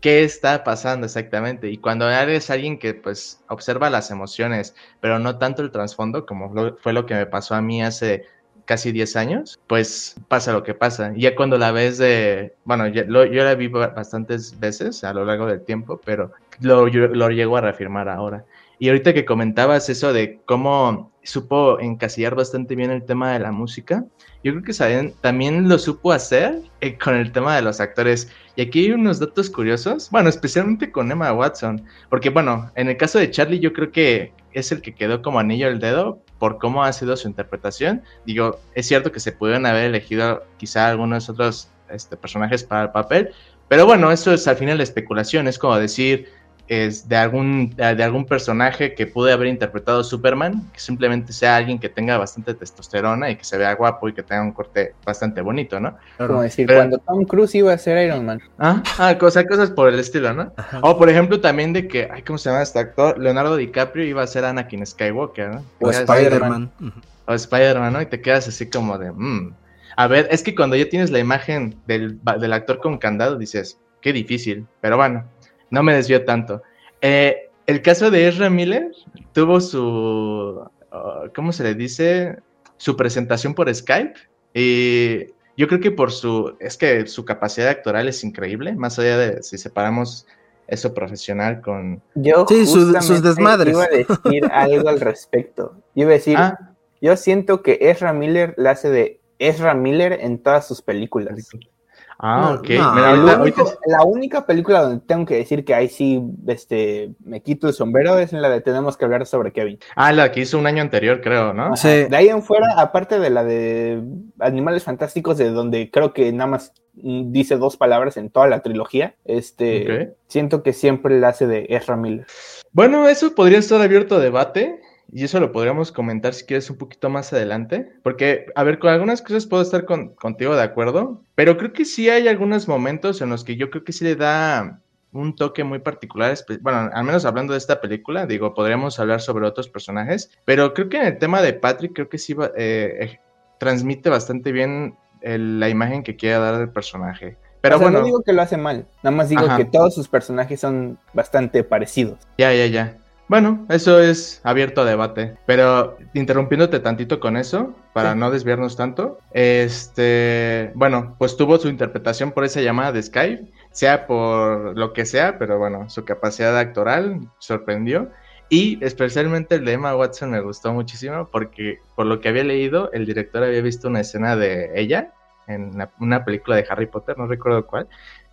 qué está pasando exactamente. Y cuando eres alguien que pues observa las emociones, pero no tanto el trasfondo, como lo- fue lo que me pasó a mí hace casi 10 años, pues pasa lo que pasa. Y ya cuando la ves de, bueno, ya lo- yo la vi ba- bastantes veces a lo largo del tiempo, pero lo, lo llego a reafirmar ahora. Y ahorita que comentabas eso de cómo supo encasillar bastante bien el tema de la música, yo creo que saben- también lo supo hacer eh, con el tema de los actores. Y aquí hay unos datos curiosos, bueno, especialmente con Emma Watson, porque bueno, en el caso de Charlie yo creo que es el que quedó como anillo al dedo por cómo ha sido su interpretación. Digo, es cierto que se pudieron haber elegido quizá algunos otros este, personajes para el papel, pero bueno, eso es al final la especulación, es como decir, es de algún, de algún personaje que pude haber interpretado Superman, que simplemente sea alguien que tenga bastante testosterona y que se vea guapo y que tenga un corte bastante bonito, ¿no? Como decir, cuando Tom Cruise iba a ser Iron Man. Ah, ah cosas, cosas por el estilo, ¿no? O por ejemplo también de que, ay, ¿cómo se llama este actor? Leonardo DiCaprio iba a ser Anakin Skywalker, ¿no? O Spider-Man. O Spider-Man, ¿no? Y te quedas así como de, mmm. A ver, es que cuando ya tienes la imagen del, del actor con candado, dices, qué difícil, pero bueno no me desvió tanto. Eh, el caso de Ezra Miller tuvo su, uh, ¿cómo se le dice? Su presentación por Skype. Y yo creo que por su, es que su capacidad actoral es increíble, más allá de si separamos eso profesional con... Yo sí, sus, desmadres. iba a decir algo al respecto. Yo iba a decir, ah. yo siento que Ezra Miller la hace de Ezra Miller en todas sus películas. Ah, ok. La única película donde tengo que decir que ahí sí este, me quito el sombrero es en la de Tenemos que hablar sobre Kevin. Ah, la que hizo un año anterior, creo, ¿no? Sí. De ahí en fuera, aparte de la de Animales Fantásticos, de donde creo que nada más dice dos palabras en toda la trilogía, este, siento que siempre la hace de Ezra Miller. Bueno, eso podría estar abierto a debate. Y eso lo podríamos comentar si quieres un poquito más adelante, porque, a ver, con algunas cosas puedo estar contigo de acuerdo, pero creo que sí hay algunos momentos en los que yo creo que sí le da un toque muy particular, bueno, al menos hablando de esta película, digo, podríamos hablar sobre otros personajes, pero creo que en el tema de Patrick, creo que sí eh, transmite bastante bien la imagen que quiere dar del personaje. Pero bueno. No digo que lo hace mal, nada más digo que todos sus personajes son bastante parecidos. Ya, ya, ya. Bueno, eso es abierto a debate, pero interrumpiéndote tantito con eso, para no desviarnos tanto, este, bueno, pues tuvo su interpretación por esa llamada de Skype, sea por lo que sea, pero bueno, su capacidad actoral sorprendió. Y especialmente el de Emma Watson me gustó muchísimo porque por lo que había leído, el director había visto una escena de ella en una película de Harry Potter, no recuerdo cuál,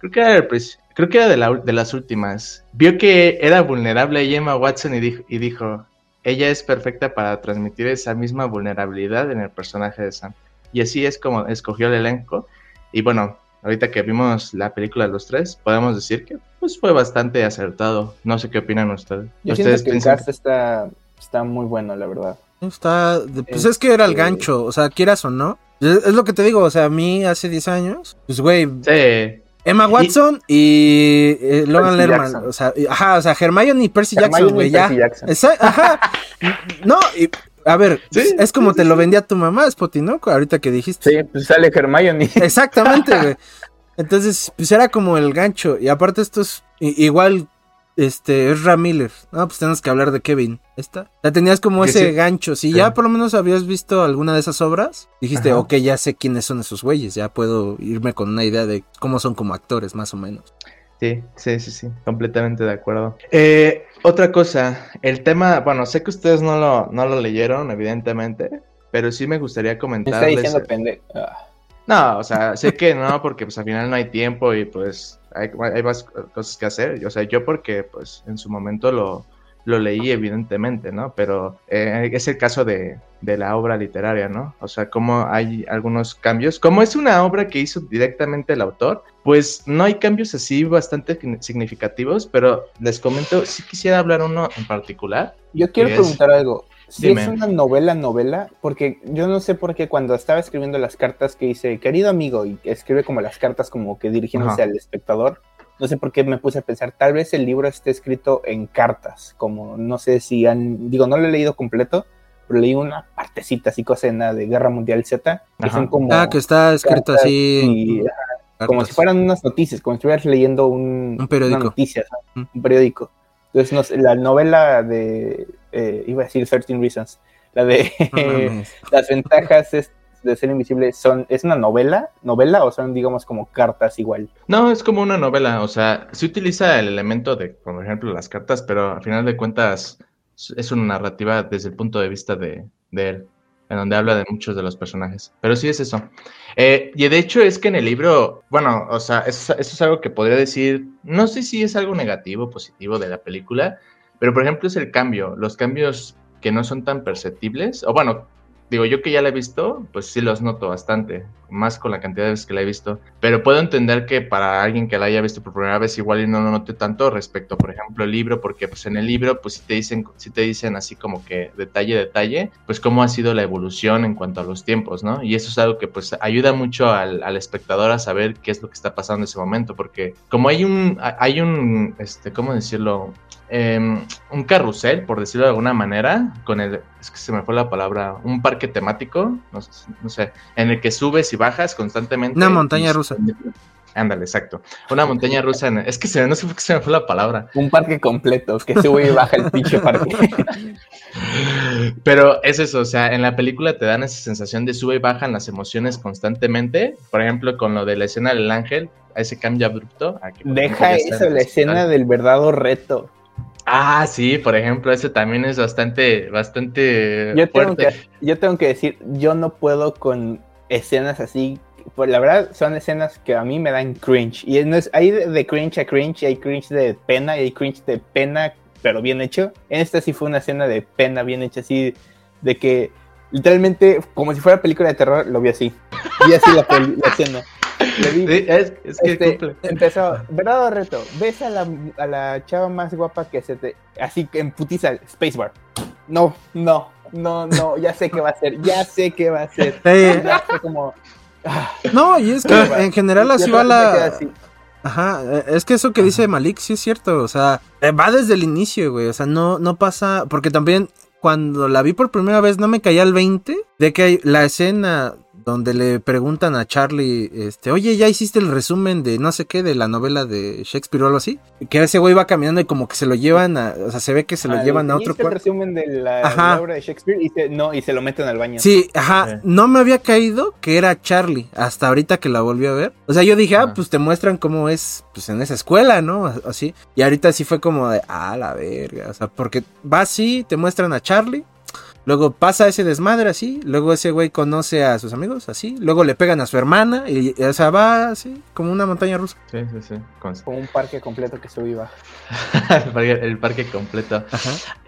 creo que era, creo que era de, de, las últimas. Vio que era vulnerable a Emma Watson y dijo, y dijo, ella es perfecta para transmitir esa misma vulnerabilidad en el personaje de Sam. Y así es como escogió el elenco. Y bueno, ahorita que vimos la película de los tres, podemos decir que pues fue bastante acertado. No sé qué opinan ustedes. Yo ¿Ustedes que el cast está, está muy bueno, la verdad. Está, pues es que era el este, gancho, o sea, quieras o no. Es, lo que te digo, o sea, a mí hace 10 años, pues güey, sí. Emma Watson y, eh, Logan Lerman. O sea, ajá, o sea, Hermione y Percy Jackson, güey, ya. ajá. No, y, a ver, es como te lo vendía tu mamá, Spotty, ¿no? Ahorita que dijiste. Sí, pues sale Hermione. Exactamente, güey. Entonces, pues era como el gancho. Y aparte, esto es igual este, es Miller. Ah, pues tenemos que hablar de Kevin. ¿Esta? La tenías como ese gancho. Si ya por lo menos habías visto alguna de esas obras, dijiste, ok, ya sé quiénes son esos güeyes. Ya puedo irme con una idea de cómo son como actores, más o menos. Sí, sí, sí, sí, completamente de acuerdo. Eh, otra cosa, el tema, bueno, sé que ustedes no lo, no lo leyeron, evidentemente, pero sí me gustaría comentarles. está diciendo pendejo. Ah. No, o sea, sé que no, porque pues al final no hay tiempo y pues hay, hay más cosas que hacer. O sea, yo porque pues en su momento lo, lo leí evidentemente, ¿no? Pero eh, es el caso de, de, la obra literaria, ¿no? O sea, como hay algunos cambios. Como es una obra que hizo directamente el autor, pues no hay cambios así bastante significativos, pero les comento, si quisiera hablar uno en particular. Yo quiero preguntar algo. Si es una novela, novela, porque yo no sé por qué cuando estaba escribiendo las cartas que dice, querido amigo, y escribe como las cartas como que dirigiéndose al espectador, no sé por qué me puse a pensar, tal vez el libro esté escrito en cartas, como no sé si han, digo, no lo he leído completo, pero leí una partecita así cosena de Guerra Mundial Z, que son como... Ah, que está escrito así... como si fueran unas noticias, como si estuvieras leyendo un, un periódico. un periódico. Entonces, la novela de, eh, iba a decir 13 Reasons, la de las ventajas de ser invisible, son, ¿es una novela? ¿Novela o son, digamos, como cartas igual? No, es como una novela, o sea, se utiliza el elemento de, por ejemplo, las cartas, pero al final de cuentas es una narrativa desde el punto de vista de, él en donde habla de muchos de los personajes. Pero sí es eso. Eh, y de hecho es que en el libro, bueno, o sea, eso, es algo que podría decir, no sé si es algo negativo o positivo de la película, pero por ejemplo es el cambio, los cambios que no son tan perceptibles, o bueno, digo, yo que ya la he visto, pues sí los noto bastante, más con la cantidad de veces que la he visto, pero puedo entender que para alguien que la haya visto por primera vez igual y no lo note tanto respecto, por ejemplo, el libro, porque pues en el libro pues si te dicen, si te dicen así como que detalle, detalle, pues cómo ha sido la evolución en cuanto a los tiempos, ¿no? Y eso es algo que pues ayuda mucho al, al espectador a saber qué es lo que está pasando en ese momento, porque como hay un, hay un, este, ¿cómo decirlo? Em, un carrusel, por decirlo de alguna manera, con el, es que se me fue la palabra, un parque temático, no, sé, en el que subes y bajas constantemente. Una montaña rusa. Ándale, exacto. Una montaña rusa. es que se, no sé por qué se me fue la palabra. Un parque completo, que sube y baja el pinche parque. Pero es eso, o sea, en la película te dan esa sensación de sube y bajan las emociones constantemente. Por ejemplo, con lo de la escena del ángel, a ese cambio abrupto. Deja eso, la escena del verdadero reto. Ah, sí, por ejemplo, ese también es bastante, bastante yo tengo Que, yo tengo que decir, yo no puedo con escenas así. Pues la verdad, son escenas que a mí me dan cringe. Y no es, hay de, cringe a cringe, hay cringe de pena y hay cringe de pena, pero bien hecho. Esta sí fue una escena de pena bien hecha, así de que literalmente, como si fuera película de terror, lo vi así. Vi así la, la escena es, que este, empezó, verdad reto, ves a la, a la chava más guapa que se te, así que en putiza, Spacebar. No, no, no, no, ya sé qué va a ser, ya sé qué va a ser. Ya sé como... Ah. No, y es que en general así va la... Ajá, es que eso que dice Malik sí es cierto, o sea, va desde el inicio, güey, o sea, no, no pasa, porque también cuando la vi por primera vez no me caía el 20 de que la escena donde le preguntan a Charlie, este, oye, ¿ya hiciste el resumen de no sé qué, de la novela de Shakespeare o algo así? Que ese güey va caminando y como que se lo llevan a, o sea, se ve que se lo llevan a otro cuarto. el resumen de la, obra de Shakespeare y se, no, y se lo meten al baño. Sí, ajá, no me había caído que era Charlie, hasta ahorita que la volví a ver. O sea, yo dije, ah, pues te muestran cómo es, pues en esa escuela, ¿no? Así. Y ahorita sí fue como de, ah, la verga, o sea, porque va así, te muestran a Charlie Luego pasa ese desmadre así, luego ese güey conoce a sus amigos así, luego le pegan a su hermana y o sea, va así, como una montaña rusa. Sí, sí, sí. Como un parque completo que baja. el parque completo.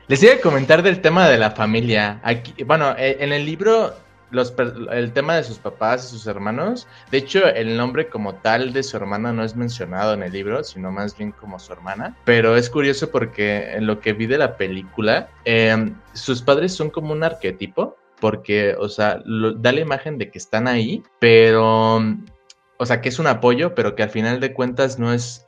Les iba a comentar del tema de la familia. Aquí, bueno, eh, en el libro el tema de sus papás y sus hermanos. De hecho, el nombre como tal de su hermana no es mencionado en el libro, sino más bien como su hermana. Pero es curioso porque en lo que vi de la película, em, sus padres son como un arquetipo, porque, o sea, da la imagen de que están ahí, pero, o sea, que es un apoyo, pero que al final de cuentas no es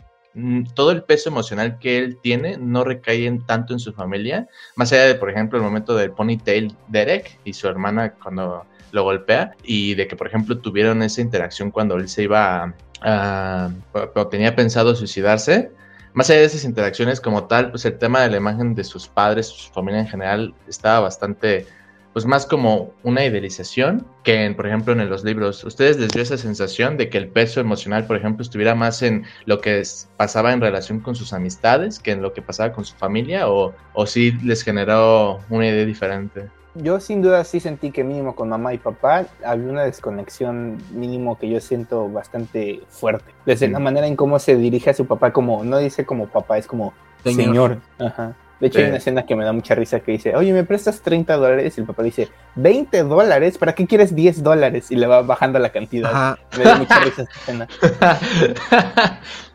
todo el peso emocional que él tiene no recae en tanto en su familia, más allá de, por ejemplo, el momento del ponytail Derek y su hermana cuando lo golpea, y de que, por ejemplo, tuvieron esa interacción cuando él se iba a, o tenía pensado suicidarse. Más allá de esas interacciones como tal, pues el tema de la imagen de sus padres, su familia en general, estaba bastante pues más como una idealización que, en, por ejemplo, en los libros. ¿Ustedes les dio esa sensación de que el peso emocional, por ejemplo, estuviera más en lo que pasaba en relación con sus amistades que en lo que pasaba con su familia? ¿O, o sí les generó una idea diferente? Yo sin duda sí sentí que mínimo con mamá y papá había una desconexión mínimo que yo siento bastante fuerte. Desde la manera en cómo se dirige a su papá, como no dice como papá, es como señor. señor. Ajá. De hecho, hay una escena que me da mucha risa que dice, oye, ¿me prestas 30 dólares? Y el papá dice, ¿20 dólares? ¿Para qué quieres 10 dólares? Y le va bajando la cantidad. Me da mucha risa esta escena.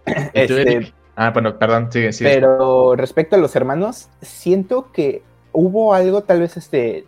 este, ah, bueno, perdón, sigue, sigue. Pero respecto a los hermanos, siento que hubo algo, tal vez este,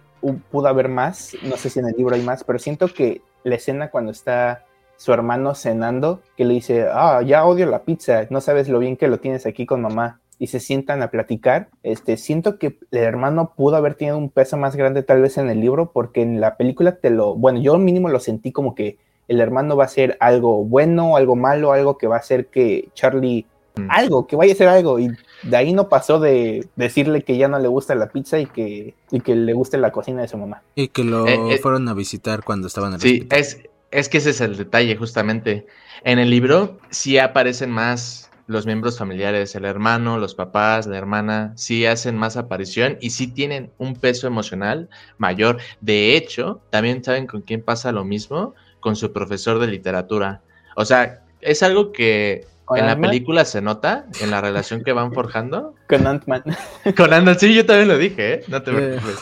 pudo haber más, no sé si en el libro hay más, pero siento que la escena cuando está su hermano cenando, que le dice, ah, ya odio la pizza, no sabes lo bien que lo tienes aquí con mamá y se sientan a platicar, este, siento que el hermano pudo haber tenido un peso más grande tal vez en el libro, porque en la película te lo, bueno, yo mínimo lo sentí como que el hermano va a ser algo bueno, algo malo, algo que va a hacer que Charlie, mm. algo, que vaya a ser algo, y de ahí no pasó de decirle que ya no le gusta la pizza y que, y que le guste la cocina de su mamá. Y que lo eh, eh, fueron a visitar cuando estaban en el Sí, es, es que ese es el detalle, justamente. En el libro sí aparecen más los miembros familiares, el hermano, los papás, la hermana, sí hacen más aparición y sí tienen un peso emocional mayor. De hecho, también saben con quién pasa lo mismo, con su profesor de literatura. O sea, es algo que en la película se nota, en la relación que van forjando. Con Ant-Man. Con Ant-Man, sí, yo también lo dije, ¿eh? No te preocupes.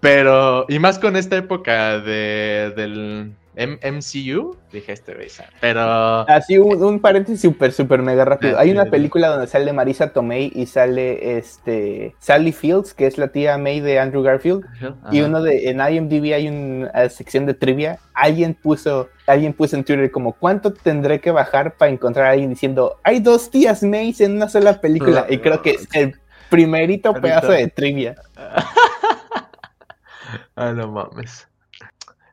Pero, y más con esta época de, del MCU, dije este güey, pero... Así, un, un paréntesis súper, súper mega rápido. Hay una película donde sale Marisa Tomei y sale este Sally Fields, que es la tía May de Andrew Garfield. Y uno de, en IMDb hay una sección de trivia. Alguien puso, alguien puso en Twitter como, ¿cuánto tendré que bajar para encontrar a alguien diciendo, hay dos tías May en una sola película? Y creo que es el primerito pedazo de trivia. ah, no mames.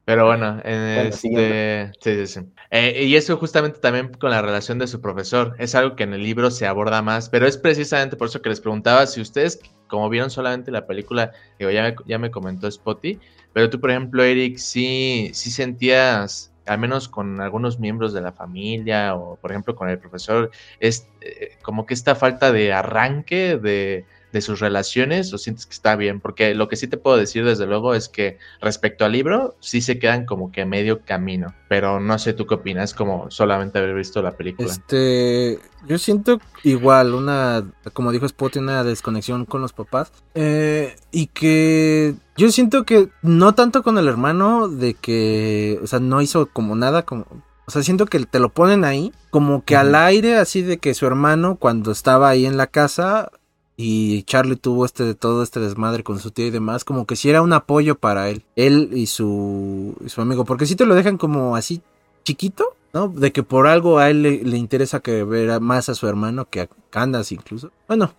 Pero bueno, en este, sí, sí, sí. Eh, y eso justamente también con la relación de su profesor. Es algo que en el libro se aborda más, pero es precisamente por eso que les preguntaba si ustedes, como vieron solamente la película, digo, ya me, ya me comentó Spotty, pero tú, por ejemplo, Eric, sí, sí sentías, al menos con algunos miembros de la familia o, por ejemplo, con el profesor, es eh, como que esta falta de arranque de de sus relaciones o sientes que está bien? Porque lo que sí te puedo decir desde luego es que respecto al libro sí se quedan como que a medio camino, pero no sé tú qué opinas como solamente haber visto la película. Este, yo siento igual una, como dijo Spot, una desconexión con los papás eh, y que yo siento que no tanto con el hermano de que, o sea, no hizo como nada como o sea, siento que te lo ponen ahí, como que al aire, así de que su hermano, cuando estaba ahí en la casa, y Charlie tuvo este todo este desmadre con su tía y demás, como que si era un apoyo para él, él y su, su amigo, porque si te lo dejan como así chiquito, ¿no? De que por algo a él le, interesa que ver más a su hermano que a Candace incluso. Bueno,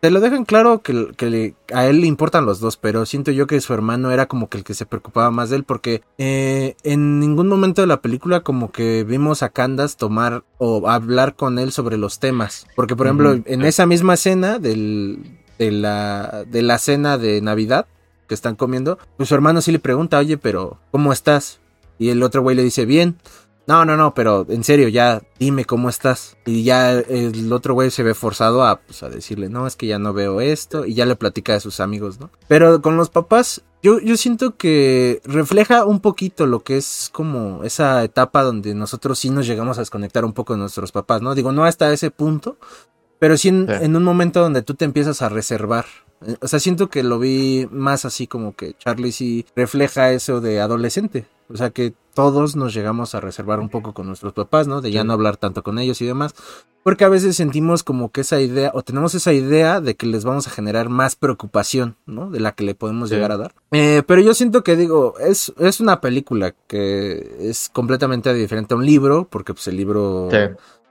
te lo dejan claro que, a él le importan los dos, pero siento yo que su hermano era como que el que se preocupaba más de él, porque eh, en ningún momento de la película como que vimos a Candace tomar o hablar con él sobre los temas. Porque, por ejemplo, en esa misma escena del, de, la, de la cena de Navidad que están comiendo, pues su hermano sí le pregunta, oye, pero ¿cómo estás? Y el otro güey le dice, bien. No, no, no, pero en serio, ya dime cómo estás. Y ya el otro güey se ve forzado a, pues, a decirle, no, es que ya no veo esto. Y ya le platica de sus amigos, ¿no? Pero con los papás, yo, yo siento que refleja un poquito lo que es como esa etapa donde nosotros sí nos llegamos a desconectar un poco de nuestros papás, ¿no? Digo, no hasta ese punto, pero sí en, un momento donde tú te empiezas a reservar. Eh, o sea, siento que lo vi más así como que Charlie sí refleja eso de adolescente. O sea, que todos nos llegamos a reservar un poco con nuestros papás, ¿no? De ya no hablar tanto con ellos y demás. Porque a veces sentimos como que esa idea, o tenemos esa idea de que les vamos a generar más preocupación, ¿no? De la que le podemos llegar a dar. Eh, pero yo siento que digo, es, es una película que es completamente diferente a un libro, porque pues el libro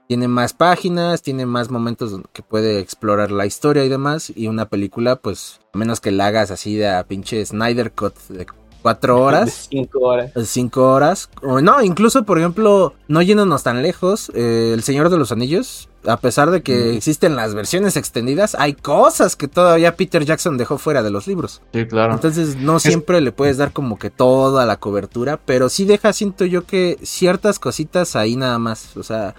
tiene más páginas, tiene más momentos que puede explorar la historia y demás. Y una película, pues, a menos que la hagas así de a pinche Snyder Cut de cuatro horas. cinco horas. Cinco horas. O no, incluso, por ejemplo, no yéndonos tan lejos, eh, El Señor de los Anillos, a pesar de que existen las versiones extendidas, hay cosas que todavía Peter Jackson dejó fuera de los libros. Sí, claro. Entonces no siempre le puedes dar como que toda la cobertura, pero sí deja, siento yo que ciertas cositas ahí nada más. O sea,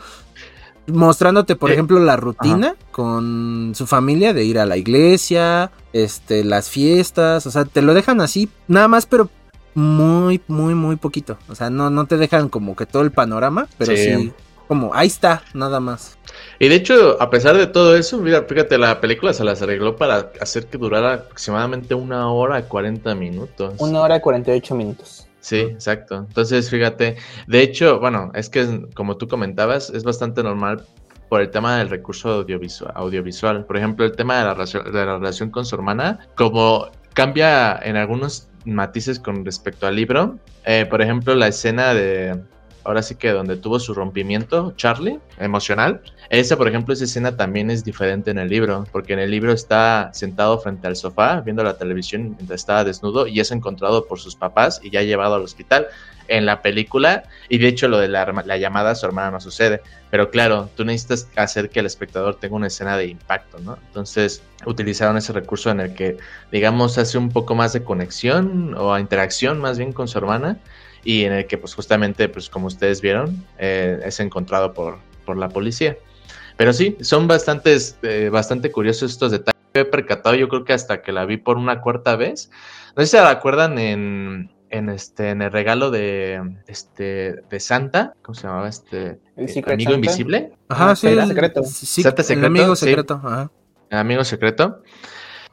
mostrándote, por ejemplo, la rutina con su familia de ir a la iglesia, este, las fiestas, o sea, te lo dejan así, nada más, pero muy, muy, muy poquito. O sea, no, no te dejan como que todo el panorama, pero sí. como ahí está, nada más. Y de hecho, a pesar de todo eso, mira, fíjate, la película se las arregló para hacer que durara aproximadamente una hora y 40 minutos. Una hora y 48 minutos. Sí, exacto. Entonces, fíjate, de hecho, bueno, es que como tú comentabas, es bastante normal por el tema del recurso audiovisual. audiovisual. Por ejemplo, el tema de la, de la relación con su hermana, como cambia en algunos matices con respecto al libro. Eh, por ejemplo, la escena de, ahora sí que donde tuvo su rompimiento, Charlie, emocional. Esa, por ejemplo, esa escena también es diferente en el libro, porque en el libro está sentado frente al sofá viendo la televisión mientras estaba desnudo y es encontrado por sus papás y ya llevado al hospital. En la película, y de hecho lo de la, la llamada a su hermana no sucede, pero claro, tú necesitas hacer que el espectador tenga una escena de impacto, ¿no? Entonces utilizaron ese recurso en el que, digamos, hace un poco más de conexión o interacción más bien con su hermana y en el que pues justamente, pues como ustedes vieron, eh, es encontrado por, por la policía. Pero sí, son bastantes, eh, bastante curiosos estos detalles. Me he percatado, yo creo que hasta que la vi por una cuarta vez. No sé si se acuerdan en, en este en el regalo de este de Santa, ¿cómo se llamaba este? amigo invisible. Ajá, sí, el secreto. secreto. amigo secreto, Amigo secreto.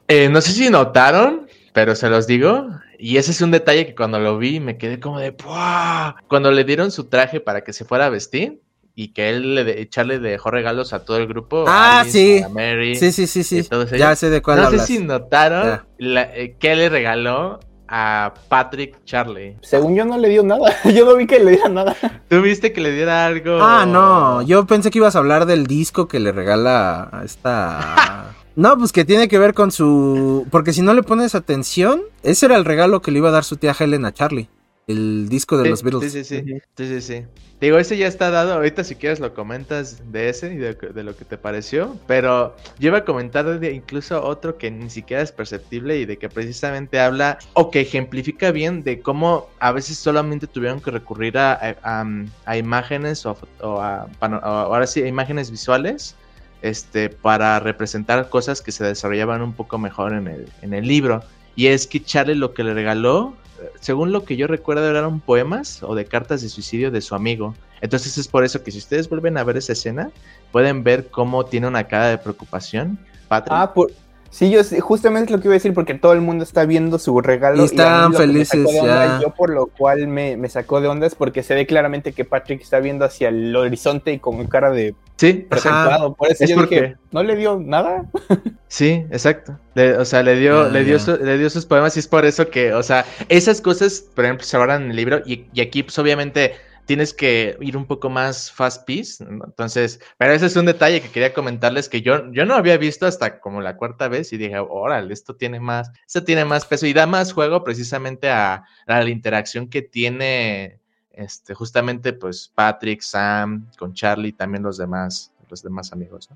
Eh, no sé si notaron pero se los digo. Y ese es un detalle que cuando lo vi me quedé como de ¡Puah! Cuando le dieron su traje para que se fuera a vestir y que él le de, Charlie le dejó regalos a todo el grupo. Ah, Alice, sí. A Mary. Sí, sí, sí, sí. Ya sé de cuál No hablas. sé si notaron la- eh, qué le regaló a Patrick Charlie. Según yo no le dio nada. Yo no vi que le diera nada. ¿Tú viste que le diera algo? Ah, no, yo pensé que ibas a hablar del disco que le regala a esta... No, pues que tiene que ver con su... Porque si no le pones atención, ese era el regalo que le iba a dar su tía Helen a Charlie. El disco de Sí, los Beatles. Sí, sí, sí. Sí, sí, sí. Digo, ese ya está dado. Ahorita, si quieres, lo comentas de ese y de, de lo que te pareció. Pero yo iba a comentar de incluso otro que ni siquiera es perceptible y de que precisamente habla o que ejemplifica bien de cómo a veces solamente tuvieron que recurrir a, a- a- a imágenes o, o a, ahora sí, a imágenes visuales. Este, para representar cosas que se desarrollaban un poco mejor en el, en el libro. Y es que Charlie lo que le regaló según lo que yo recuerdo, eran poemas o de cartas de suicidio de su amigo. Entonces es por eso que si ustedes vuelven a ver esa escena, pueden ver cómo tiene una cara de preocupación. Ah, por... Sí, yo justamente lo que iba a decir, porque todo el mundo está viendo su regalo. Y están felices, onda. Yo por lo cual me, me sacó de onda es porque se ve claramente que Patrick está viendo hacia el horizonte y con cara de sí, Ajá. preocupado. Por eso Es yo porque- dije, ¿no le dio nada? sí, exacto. Le- o sea, le dio, Ah, le, dio su- le dio sus poemas y es por eso que, o sea, esas cosas, por ejemplo, se hablan en el libro y, y aquí, pues obviamente, tienes que ir un poco más fast pace, entonces, pero ese es un detalle que quería comentarles que yo, yo no había visto hasta como la cuarta vez y dije, órale, esto tiene más, esto tiene más peso y da más juego precisamente a, la interacción que tiene, este, justamente, pues, Patrick, Sam, con Charlie, también los demás, los demás amigos.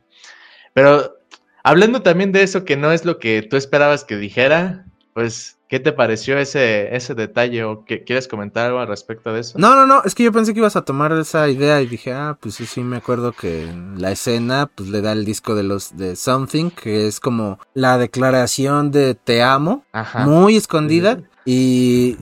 Pero hablando también de eso que no es lo que tú esperabas que dijera, pues, ¿qué te pareció ese, ese detalle o que, quieres comentar algo al respecto de eso? No, no, no, es que yo pensé que ibas a tomar esa idea y dije, ah, pues sí, sí, me acuerdo que la escena, pues le da el disco de los de Something, que es como la declaración de te amo, Ajá. muy escondida, y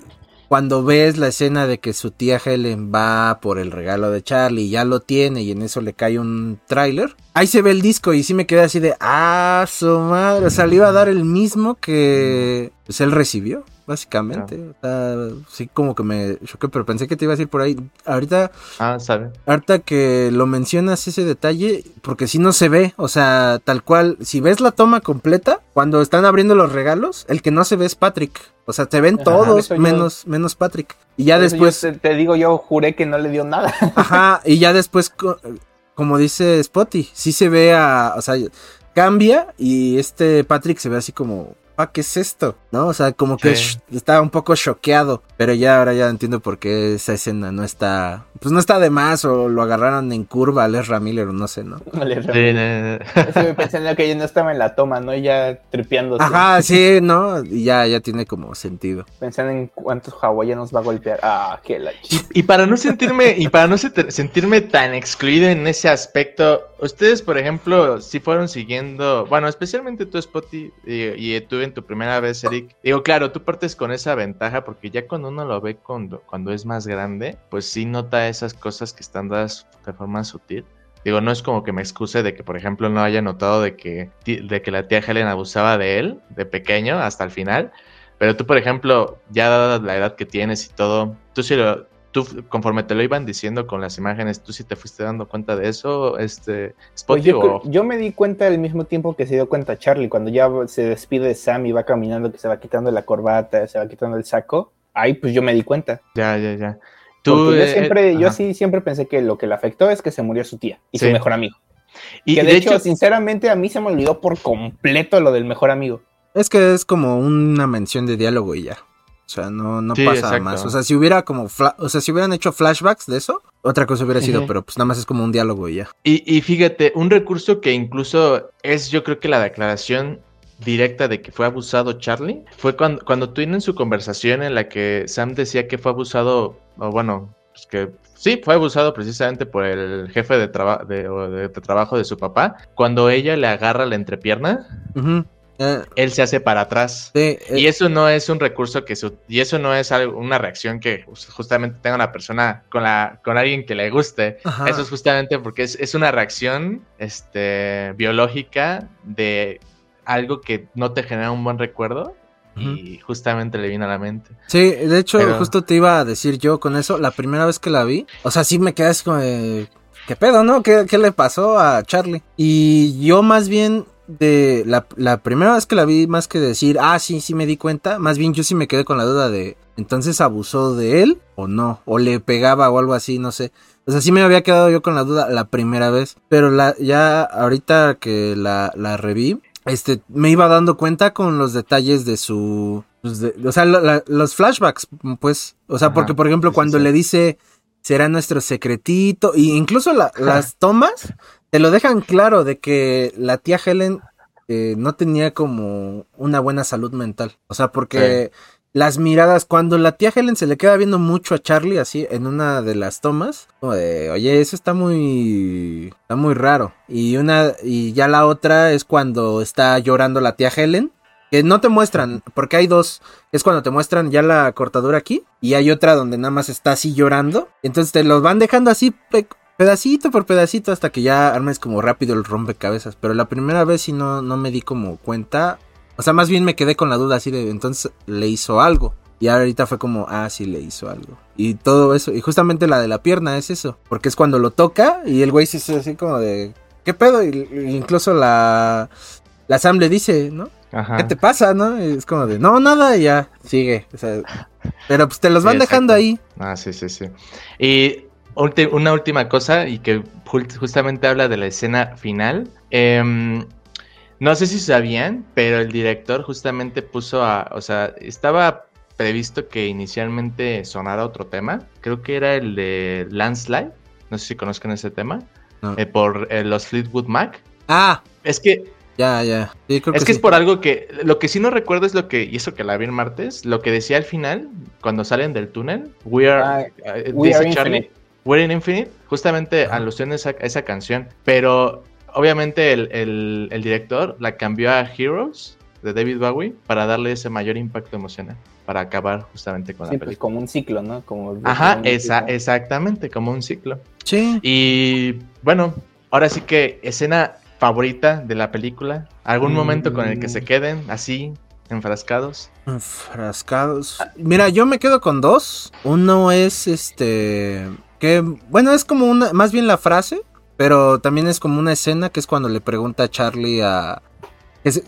cuando ves la escena de que su tía Helen va por el regalo de Charlie y ya lo tiene y en eso le cae un tráiler, ahí se ve el disco y sí me quedé así de, ah, su madre, o sea, le iba a dar el mismo que pues él recibió. Básicamente, o sea, sí como que me choqué, pero pensé que te iba a decir por ahí. Ahorita, Ah, sabe. ahorita que lo mencionas ese detalle, porque si no se ve, o sea, tal cual, si ves la toma completa, cuando están abriendo los regalos, el que no se ve es Patrick. O sea, se ven Ajá, todos yo- menos, menos Patrick. Y ya después, yo te, te digo, yo juré que no le dio nada. ajá, y ya después, co- como dice Spotty, sí se ve a, o sea, cambia y este Patrick se ve así como, "Pa, ¿qué es esto? ¿No? O sea, como que Sí. está un poco choqueado, pero ya ahora ya entiendo por qué esa escena no está, pues no está de más o lo agarraron en curva a Les Ramiller o no sé, ¿no? No le Sí, no, no. Pensando que yo no estaba en la toma, ¿no? Ya tripeándose. Ajá, sí, ¿no? Y ya, ya tiene como sentido. Pensando en cuántos hawaianos va a golpear. Ah, qué la ch- Y para no sentirme, y para no se- sentirme tan excluido en ese aspecto, ustedes, por ejemplo, si fueron siguiendo, bueno, especialmente tú, Spotty, y, y tú en tu primera vez, Eric, digo, claro, tú partes con esa ventaja, porque ya cuando uno lo ve cuando, cuando es más grande, pues sí nota esas cosas que están dadas de forma sutil. Digo, no es como que me excuse de que, por ejemplo, no haya notado de que, de que la tía Helen abusaba de él de pequeño hasta el final. Pero tú, por ejemplo, ya dada la edad que tienes y todo, tú sí lo, tú conforme te lo iban diciendo con las imágenes, tú sí te fuiste dando cuenta de eso, este, Pues yo, o- yo me di cuenta al mismo tiempo que se dio cuenta Charlie, cuando ya se despide de Sam y va caminando, que se va quitando la corbata, se va quitando el saco. Ahí pues yo me di cuenta. ya, ya, ya. Porque yo eh, siempre, yo sí siempre pensé que lo que le afectó es que se murió su tía y Sí. su mejor amigo. Y que de, hecho, sinceramente, a mí se me olvidó por completo lo del mejor amigo. Es que es como una mención de diálogo y ya. O sea, no, no Sí, pasa exacto. más. O sea, si hubiera como, o sea, si hubieran hecho flashbacks de eso, otra cosa hubiera sido, pero pues nada más es como un diálogo y ya. Y, y fíjate, un recurso que incluso es yo creo que la declaración directa de que fue abusado Charlie fue cuando, cuando tienen su conversación en la que Sam decía que fue abusado, o bueno, pues que sí, fue abusado precisamente por el jefe de, traba- de, o de- de trabajo de su papá, cuando ella le agarra la entrepierna, Ujú. Eh, él se hace para atrás. sí, eh, Y eso no es un recurso que se, y eso no es algo- una reacción que jus- justamente tenga una persona con la con alguien que le guste. Ajá. Eso es justamente porque es, es una reacción este biológica de algo que no te genera un buen recuerdo y justamente le vino a la mente. Sí, de hecho, justo te iba a decir yo con eso, la primera vez que la vi, o sea, sí me quedé así como de, ¿qué pedo, no? ¿Qué, qué le pasó a Charlie? Y yo más bien de la, la, primera vez que la vi, más que decir, ah, sí, sí me di cuenta, más bien yo sí me quedé con la duda de, entonces abusó de él o no, o le pegaba o algo así, no sé. O sea, sí me había quedado yo con la duda la primera vez, pero la, ya ahorita que la, la reví, este, me iba dando cuenta con los detalles de su, pues, o sea, los flashbacks, pues, o sea, porque por ejemplo cuando le dice será nuestro secretito, e incluso las tomas te lo dejan claro de que la tía Helen eh, no tenía como una buena salud mental. O sea, porque las miradas, cuando la tía Helen se le queda viendo mucho a Charlie así en una de las tomas, como de, oye, eso está muy, está muy raro. Y una, y ya la otra es cuando está llorando la tía Helen. Que no te muestran, porque hay dos. Es cuando te muestran ya la cortadura aquí. Y hay otra donde nada más está así llorando. Entonces te los van dejando así pedacito por pedacito hasta que ya armes como rápido el rompecabezas. Pero la primera vez sí no, no me di como cuenta. O sea, más bien me quedé con la duda así de entonces le hizo algo. Y ahorita fue como, ah, sí le hizo algo. Y todo eso. Y justamente la de la pierna es eso. Porque es cuando lo toca y el güey se hace así como de, ¿qué pedo? Y, incluso la, la Sam le dice, ¿no? ¿Qué te pasa, no? Y es como de, no, nada, y ya, sigue. O sea, pero pues te los van dejando ahí. Ah, sí, sí, sí. Y una última cosa y que justamente habla de la escena final. Em, no sé si sabían, pero el director justamente puso a, o sea, estaba previsto que inicialmente sonara otro tema. Creo que era el de Landslide. No sé si conozcan ese tema. Eh, por eh, los Fleetwood Mac. Ah. Es que ya, ya. es que, es por algo que. Lo que sí no recuerdo es lo que. Y eso que la vi en martes. Lo que decía al final, cuando salen del túnel. We are. Ah, uh, we are Charlie. We're in Infinite, justamente alusión a esa, canción, pero obviamente el, director la cambió a Heroes de David Bowie para darle ese mayor impacto emocional, para acabar justamente con la pues, película. como un ciclo, ¿no? Como, Ajá, esa, exactamente, como un ciclo. Sí. Y bueno, ahora sí que escena favorita de la película, algún momento con el que se mm. queden así, enfrascados. Enfrascados. Mira, yo me quedo con dos. Uno es este que, bueno, es como una, más bien la frase, pero también es como una escena que es cuando le pregunta a Charlie a...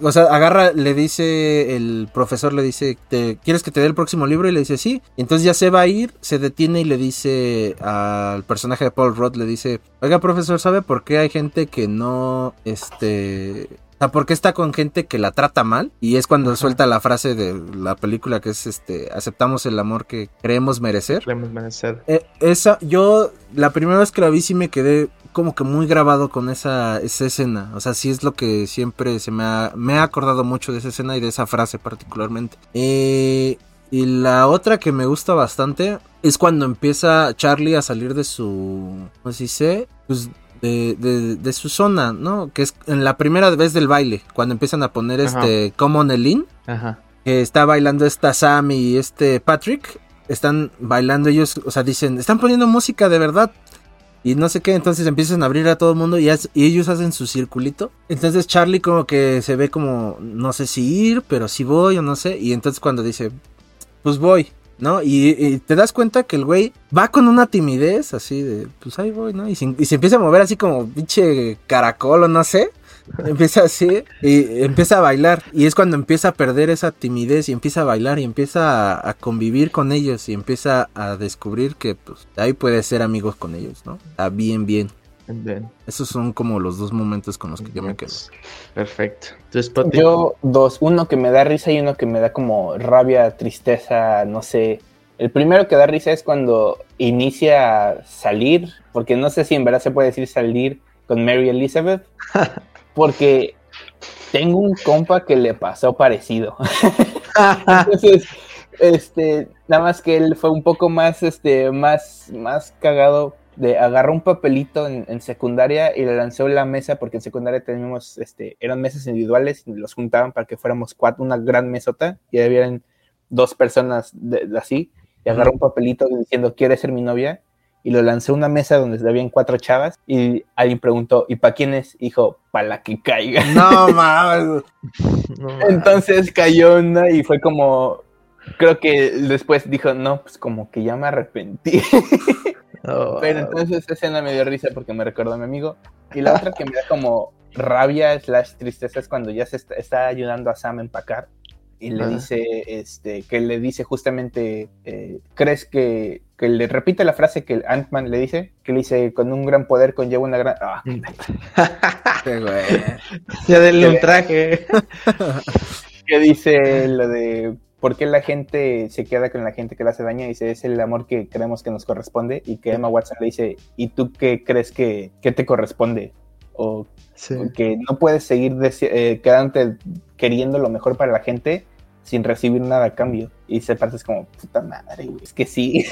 o sea, agarra, le dice, el profesor le dice, ¿quieres que te dé el próximo libro? Y le dice, sí. Entonces ya se va a ir, se detiene y le dice al personaje de Paul Roth, le dice, oiga profesor, ¿sabe por qué hay gente que no, este, o sea, porque está con gente que la trata mal. Y es cuando suelta la frase de la película que es este, aceptamos el amor que creemos merecer. Creemos merecer. Eh, esa, yo la primera vez que la vi sí me quedé como que muy grabado con esa, esa escena. O sea, sí es lo que siempre se me ha, me ha acordado mucho de esa escena y de esa frase particularmente. Eh, y la otra que me gusta bastante es cuando empieza Charlie a salir de su, no sé si sé, pues de, de, su zona, ¿no? Que es en la primera vez del baile, cuando empiezan a poner este Common Elin, que está bailando esta Sam y este Patrick, están bailando ellos, o sea, dicen, están poniendo música de verdad. Y no sé qué, entonces empiezan a abrir a todo el mundo y, y, ellos hacen su circulito. Entonces Charlie como que se ve como, no sé si ir, pero si voy o no sé. Y entonces cuando dice, pues voy. ¿No? Y, te das cuenta que el güey va con una timidez así de, pues ahí voy, ¿no? Y se, empieza a mover así como pinche caracol o no sé. Empieza así y empieza a bailar. Y es cuando empieza a perder esa timidez y empieza a bailar y empieza a, convivir con ellos y empieza a descubrir que pues ahí puede ser amigos con ellos, ¿no? Está bien, bien. Esos son como los dos momentos con los que yo me quedo. Perfecto. yo dos, uno que me da risa y uno que me da como rabia, tristeza, no sé. El primero que da risa es cuando inicia a salir, porque no sé si en verdad se puede decir salir con Mary Elizabeth, porque tengo un compa que le pasó parecido. Entonces, este, nada más que él fue un poco más, este, más, más cagado de agarró un papelito en, secundaria y le lanzó en la mesa, porque en secundaria teníamos, este, eran mesas individuales y los juntaban para que fuéramos cuatro, una gran mesota, y habían dos personas de, así, y agarró un papelito diciendo, ¿quieres ser mi novia? y lo lancé a una mesa donde habían cuatro chavas y alguien preguntó, ¿y para quién es? Dijo, para la que caiga. No mames. Entonces cayó una y fue como, creo que después dijo, no, pues como que ya me arrepentí. Pero entonces esa escena me dio risa porque me recordó a mi amigo. Y la otra que me da como rabia slash tristeza es cuando ya se está, ayudando a Sam a empacar y le dice, este, que le dice justamente, eh, ¿crees que, que le repite la frase que Ant-Man le dice? Que le dice, con un gran poder conlleva una gran... Ah. Ya denle un traje. que dice lo de ¿por qué la gente se queda con la gente que le hace daño? Dice, es el amor que creemos que nos corresponde. Y que Emma Watson le dice, ¿y tú qué crees que, te corresponde? O que no puedes seguir eh, quedándote queriendo lo mejor para la gente sin recibir nada a cambio. Y se parte es como, puta madre, güey. Es que sí.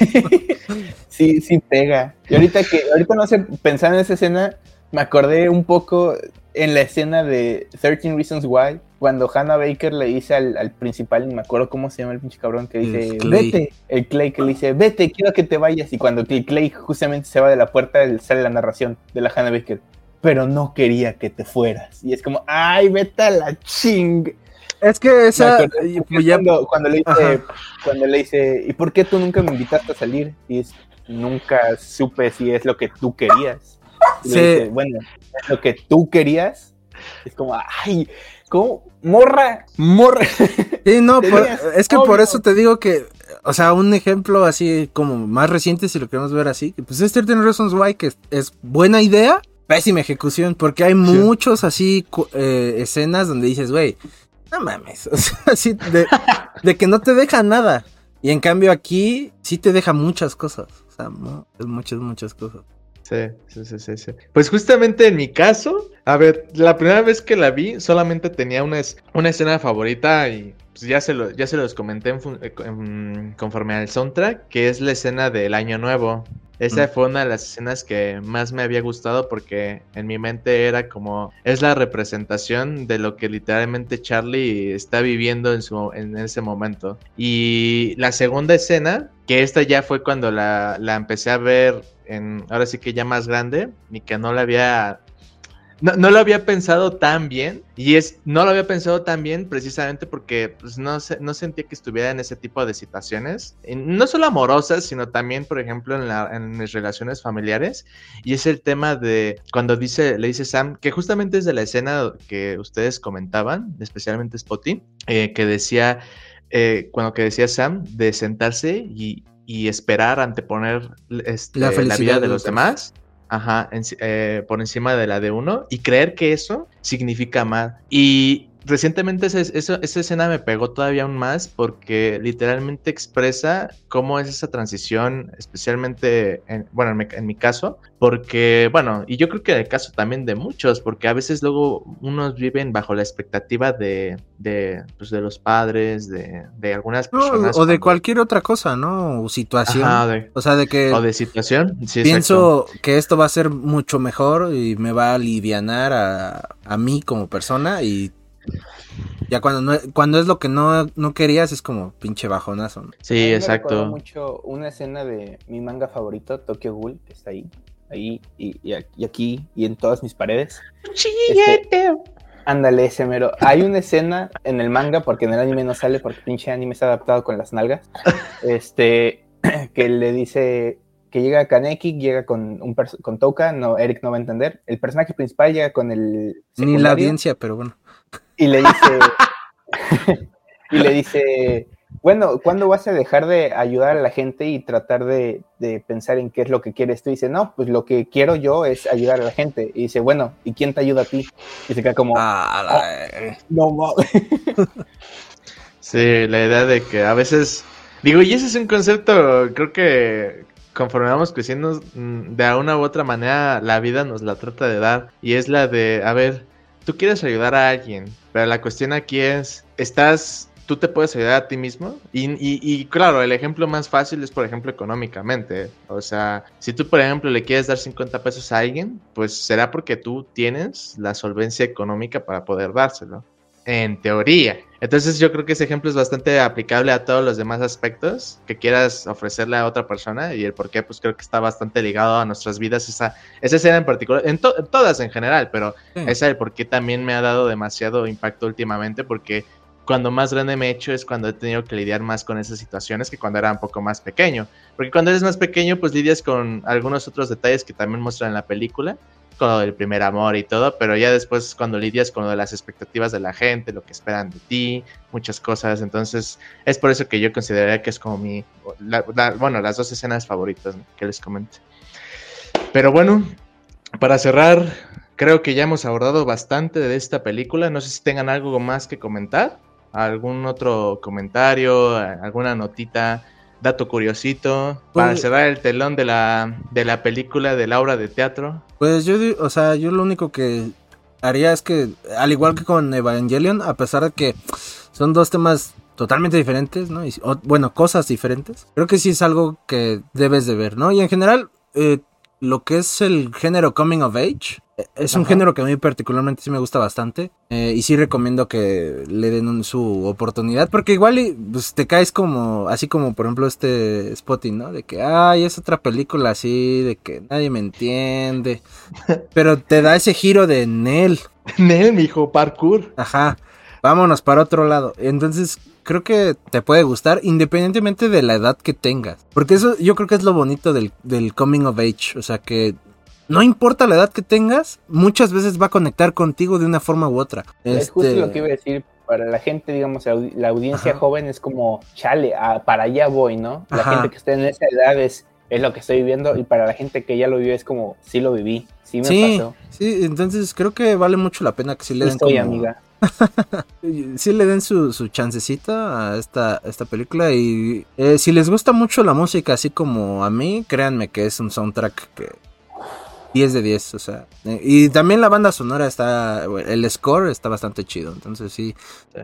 sí, sí pega. Y ahorita que, ahorita no sé, pensar en esa escena, me acordé un poco en la escena de 13 Reasons Why, cuando Hannah Baker le dice al, al principal, me acuerdo cómo se llama el pinche cabrón, que dice, vete, el Clay que le dice, vete, quiero que te vayas. Y cuando el Clay justamente se va de la puerta, sale la narración de la Hannah Baker, pero no quería que te fueras. Y es como, ay, vete a la ching. Es que esa. Pues cuando, cuando, le dice, cuando le dice, ¿y por qué tú nunca me invitaste a salir? Y es, nunca supe si es lo que tú querías. Y sí. dice, bueno, es lo que tú querías. Es como, ay, ¿cómo? Morra, morra. Sí, no, es que por eso te digo que, o sea, un ejemplo así como más reciente, si lo queremos ver así, pues es 13 Reasons Why, que es, buena idea, pésima ejecución, porque hay muchos así eh, escenas donde dices, güey, no mames, o sea, así de, de, que no te deja nada. Y en cambio aquí sí te deja muchas cosas, o sea, muchas, muchas cosas. Sí, sí, sí, sí, Pues justamente en mi caso, a ver, la primera vez que la vi solamente tenía una, una escena favorita y pues ya, se lo, ya se los comenté en, conforme al soundtrack, que es la escena del Año Nuevo. Esa mm. fue una de las escenas que más me había gustado porque en mi mente era como es la representación de lo que literalmente Charlie está viviendo en, su, en ese momento. Y la segunda escena, que esta ya fue cuando la, la empecé a ver ahora sí que ya más grande, y que no lo había no, lo había pensado tan bien y es no lo había pensado tan bien precisamente porque pues, no, no sentía que estuviera en ese tipo de situaciones, no solo amorosas, sino también, por ejemplo, en, la, en mis relaciones familiares y es el tema de cuando dice, le dice Sam, que justamente es de la escena que ustedes comentaban, especialmente Spotty, eh, que decía, eh, cuando que decía Sam, de sentarse y, y esperar anteponer este, la, vida de los demás. Ajá, eh, por encima de la de uno y creer que eso significa más. Y recientemente esa, esa, escena me pegó todavía aún más porque literalmente expresa cómo es esa transición, especialmente, en, bueno, en mi, caso, porque, bueno, y yo creo que en el caso también de muchos, porque a veces luego unos viven bajo la expectativa de, de, pues, de los padres, de, de algunas personas. o de cualquier otra cosa, ¿no? O situación. o sea, de que... O de situación, sí, Pienso que esto va a ser mucho mejor y me va a alivianar a, a mí como persona y ya cuando no, cuando es lo que no, no querías es como pinche bajonazo. Sí, exacto. Me mucho una escena de mi manga favorito, Tokyo Ghoul, que está ahí, ahí y, aquí y en todas mis paredes. Este, ándale, ese mero. Hay una escena en el manga, porque en el anime no sale, porque pinche anime está adaptado con las nalgas. Este, que le dice que llega Kaneki, llega con un con Toka, no, Eric no va a entender. El personaje principal llega con el. Ni la audiencia, pero bueno. Y le dice, y le dice, bueno, ¿cuándo vas a dejar de ayudar a la gente y tratar de, pensar en qué es lo que quieres tú? Y dice, no, pues lo que quiero yo es ayudar a la gente. Y dice, bueno, ¿y quién te ayuda a ti? Y se queda como, ah, ah no Sí, la idea de que a veces, digo, y ese es un concepto, creo que conforme vamos creciendo, mm, de una u otra manera la vida nos la trata de dar. Y es la de, a ver, tú quieres ayudar a alguien, pero la cuestión aquí es, estás, tú te puedes ayudar a ti mismo. Y, claro, el ejemplo más fácil es, por ejemplo, económicamente. O sea, si tú, por ejemplo, le quieres dar 50 pesos a alguien, pues será porque tú tienes la solvencia económica para poder dárselo. En teoría. Entonces yo creo que ese ejemplo es bastante aplicable a todos los demás aspectos que quieras ofrecerle a otra persona y el por qué pues creo que está bastante ligado a nuestras vidas esa, esa escena en particular, en, todas en general, pero esa el por qué también me ha dado demasiado impacto últimamente porque cuando más grande me he hecho es cuando he tenido que lidiar más con esas situaciones que cuando era un poco más pequeño. Porque cuando eres más pequeño, pues lidias con algunos otros detalles que también muestran en la película, con lo del primer amor y todo, pero ya después cuando lidias con lo de las expectativas de la gente, lo que esperan de ti, muchas cosas. Entonces, es por eso que yo consideraría que es como mi, bueno, las dos escenas favoritas que les comenté. Pero bueno, para cerrar, creo que ya hemos abordado bastante de esta película. No sé si tengan algo más que comentar algún otro comentario, alguna notita, dato curiosito, para pues, cerrar el telón de la, de la película, de la obra de teatro. Pues yo, o sea, yo lo único que haría es que, al igual que con Evangelion, a pesar de que son dos temas totalmente diferentes, ¿no? Y, bueno, cosas diferentes, creo que sí es algo que debes de ver, ¿no? Y en general, eh, lo que es el género Coming of Age, es un género que a mí particularmente sí me gusta bastante. Eh, y sí recomiendo que le den su oportunidad. Porque igual pues, te caes como, así como por ejemplo este Spotting, ¿no? De que, ay, es otra película así, de que nadie me entiende. Pero te da ese giro de Nel. Nel, mijo, parkour. Ajá. Vámonos para otro lado. Entonces, creo que te puede gustar independientemente de la edad que tengas. Porque eso yo creo que es lo bonito del, del coming of age. O sea, que no importa la edad que tengas, muchas veces va a conectar contigo de una forma u otra. Es justo lo que iba a decir. Para la gente, digamos, la audiencia joven es como, chale, para allá voy, ¿no? La gente que está en esa edad es, es lo que estoy viviendo y para la gente que ya lo vive es como, sí lo viví, sí me pasó. Sí, entonces creo que vale mucho la pena que sí le den Estoy, amiga. sí le den su, su chancecita a esta, esta película y eh, si les gusta mucho la música así como a mí, créanme que es un soundtrack que 10 de 10, o sea. Y también la banda sonora está, el score está bastante chido, entonces sí,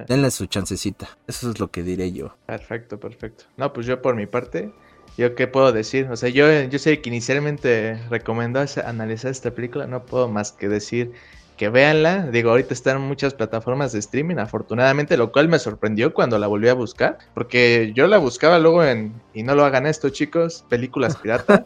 denle su chancecita. Eso es lo que diré yo. Perfecto, perfecto. No, pues yo por mi parte, yo qué puedo decir, o sea, yo, yo sé que inicialmente recomendó analizar esta película, no puedo más que decir que véanla. Digo, ahorita están en muchas plataformas de streaming, afortunadamente, lo cual me sorprendió cuando la volví a buscar, porque yo la buscaba luego en, y no lo hagan esto, chicos, películas pirata,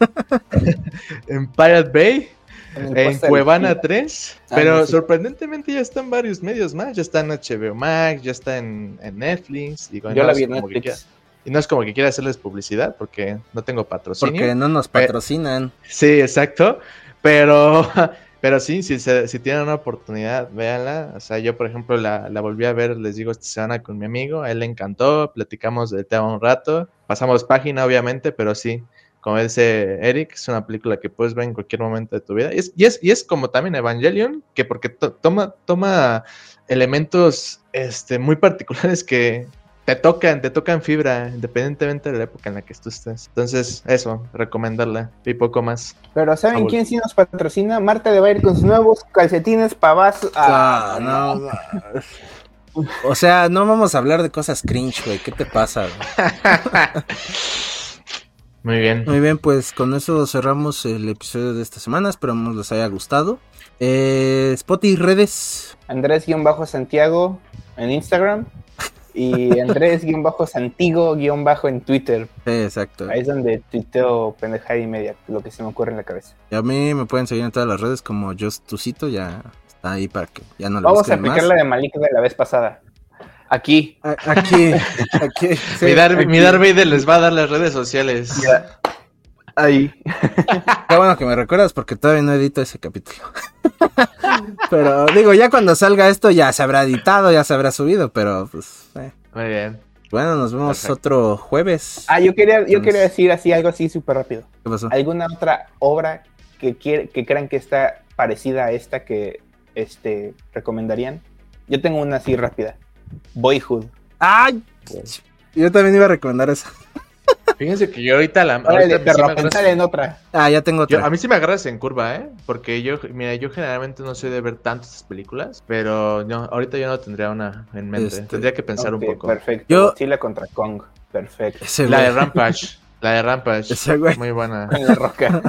en Pirate Bay. En, Cuevana 3, ah, pero sorprendentemente ya están varios medios más, ya está en HBO Max, ya está en, Netflix. Digo, yo la vi en Netflix. y no es como que quiera hacerles publicidad porque no tengo patrocinio. Porque no nos patrocinan. sí, exacto. Pero Pero sí, si, si tienen una oportunidad, véanla. O sea, yo, por ejemplo, la, la, volví a ver, les digo, esta semana con mi amigo. A él le encantó, platicamos del tema un rato. Pasamos página, obviamente, pero sí, como dice Eric, es una película que puedes ver en cualquier momento de tu vida. Y es, y es, y es como también Evangelion, que porque toma, toma elementos este, muy particulares que, te tocan, te tocan fibra, independientemente de la época en la que tú estés. Entonces, eso, recomendarla y poco más. Pero ¿saben quién sí nos patrocina? Marta de Bayer con sus nuevos calcetines pavas. Ah, no. O sea, no vamos a hablar de cosas cringe, güey. ¿Qué te pasa? Muy bien. Muy bien, pues con eso cerramos el episodio de esta semana. Esperamos les haya gustado. Eh, Spot y redes. Andrés-Santiago en Instagram. Y Andrés-Santigo- en Twitter. Sí, exacto. Ahí es donde tuiteo pendejada y media, lo que se me ocurre en la cabeza. Y a mí me pueden seguir en todas las redes como Justucito, ya está ahí para que ya no lo Vamos a aplicar la de Malik de la vez pasada. Aquí. aquí, aquí. mi, Dar, les va a dar las redes sociales. Ahí. Qué bueno que me recuerdas porque todavía no edito ese capítulo. pero digo, ya cuando salga esto ya se habrá editado, ya se habrá subido, pero pues... Eh. Muy bien. Bueno, nos vemos otro jueves. Ah, yo quería, yo quería decir así algo así súper rápido. ¿Qué pasó? ¿Alguna otra obra que, que crean que está parecida a esta que este, recomendarían? Yo tengo una así rápida. Boyhood. ¡Ay! Yo también iba a recomendar esa. Fíjense que yo ahorita la. Ahorita en otra. Ah, ya tengo otra. a mí sí me agarras en curva, ¿eh? Porque yo, mira, yo generalmente no soy de ver tantas películas, pero no, ahorita yo no tendría una en mente. Este, tendría que pensar un poco. Perfecto. Yo... Sí, la contra Kong. Perfecto. la de Rampage. La de Rampage. Ese güey. Muy buena. En la roca.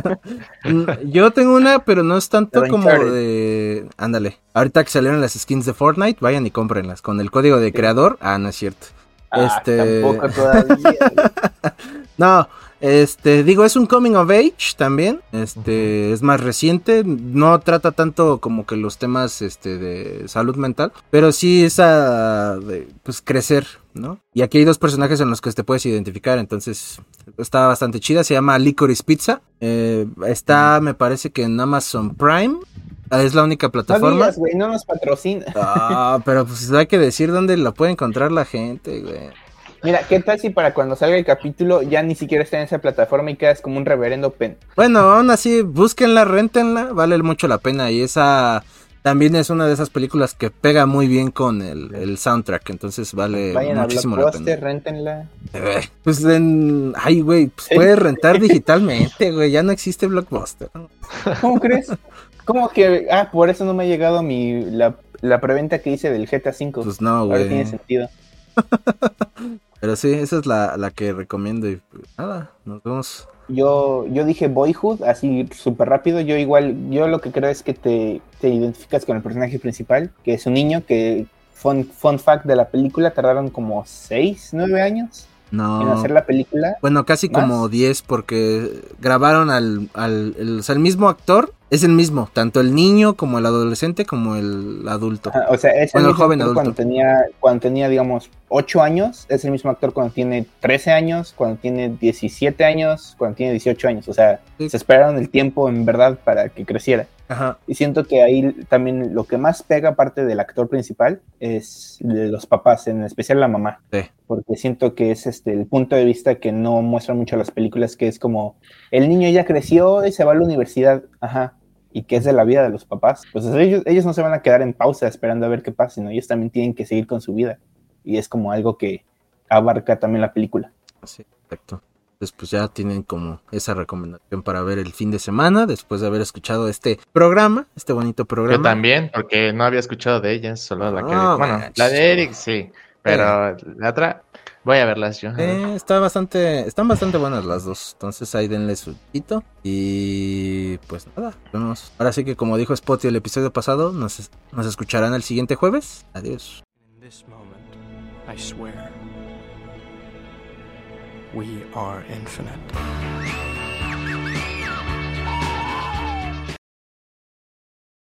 Mm, Yo tengo una, pero no es tanto Pero como de... Ándale. Ahorita que salieron las skins de Fortnite, vayan y cómprenlas. Con el código de creador. Ah, no es cierto. Ah, Este- Tampoco todavía. No, este, digo, es un coming of age también. Este, es más reciente. No trata tanto como que los temas este, de salud mental. Pero sí esa de pues crecer, ¿no? Y aquí hay dos personajes en los que te puedes identificar. Entonces, está bastante chida. Se llama Licorice Pizza. Eh, está, me parece que en Amazon Prime. Ah, Es la única No plataforma. digas, güey, no nos patrocina. Ah, pero pues hay que decir dónde la puede encontrar la gente, güey. Mira, ¿qué tal si para cuando salga el capítulo ya ni siquiera está en esa plataforma y quedas como un reverendo pen? Bueno, aún así, búsquenla, rentenla, vale mucho la pena. Y esa también es una de esas películas que pega muy bien con el, el soundtrack, entonces vale Vayan a muchísimo la Blockbuster, pena. réntenla. Eh, Pues en... Ay, güey, pues puedes rentar digitalmente, güey, ya no existe Blockbuster. ¿Cómo crees? ¿Cómo que? Ah, por eso no me ha llegado mi la, la preventa que hice del GTA V. Pues no, Ahora tiene güey. sentido. Pero sí, esa es la, la que recomiendo y pues, nada, nos vemos. Yo, yo dije Boyhood, así súper rápido. Yo igual, yo lo que creo es que te, te identificas con el personaje principal, que es un niño que, fun, fun fact de la película, tardaron como 6, 9 años en No. hacer la película. Bueno, casi ¿Más? como 10 porque grabaron al, al el, o sea, el mismo actor, es el mismo, tanto el niño como el adolescente como el adulto. Ajá, o sea, es el Bueno, el mismo joven actor cuando adulto. tenía, cuando tenía, digamos, 8 años, es el mismo actor cuando tiene 13 años, cuando tiene 17 años, cuando tiene 18 años. O sea, Sí. se esperaron el tiempo en verdad para que creciera. Ajá. Y siento que ahí también lo que más pega, aparte del actor principal, es de los papás, en especial la mamá. Sí. Porque siento que es este el punto de vista que no muestran mucho las películas, que es como el niño ya creció y se va a la universidad, ajá, y que es de la vida de los papás. Pues ellos, ellos no se van a quedar en pausa esperando a ver qué pasa, sino ellos también tienen que seguir con su vida. Y es como algo que abarca también la película. Sí, exacto. Entonces, pues ya tienen como esa recomendación para ver el fin de semana, después de haber escuchado este programa, este bonito programa. Yo también, porque no había escuchado de ellas, solo la que... No bueno, la de Eric sí, pero la otra voy a verlas yo. Eh, está bastante, están bastante buenas las dos. Entonces ahí denle su hito. Y pues nada, vemos. Ahora sí que como dijo Spotty el episodio pasado, nos, nos escucharán el siguiente jueves. Adiós. In this moment, I swear, we are infinite.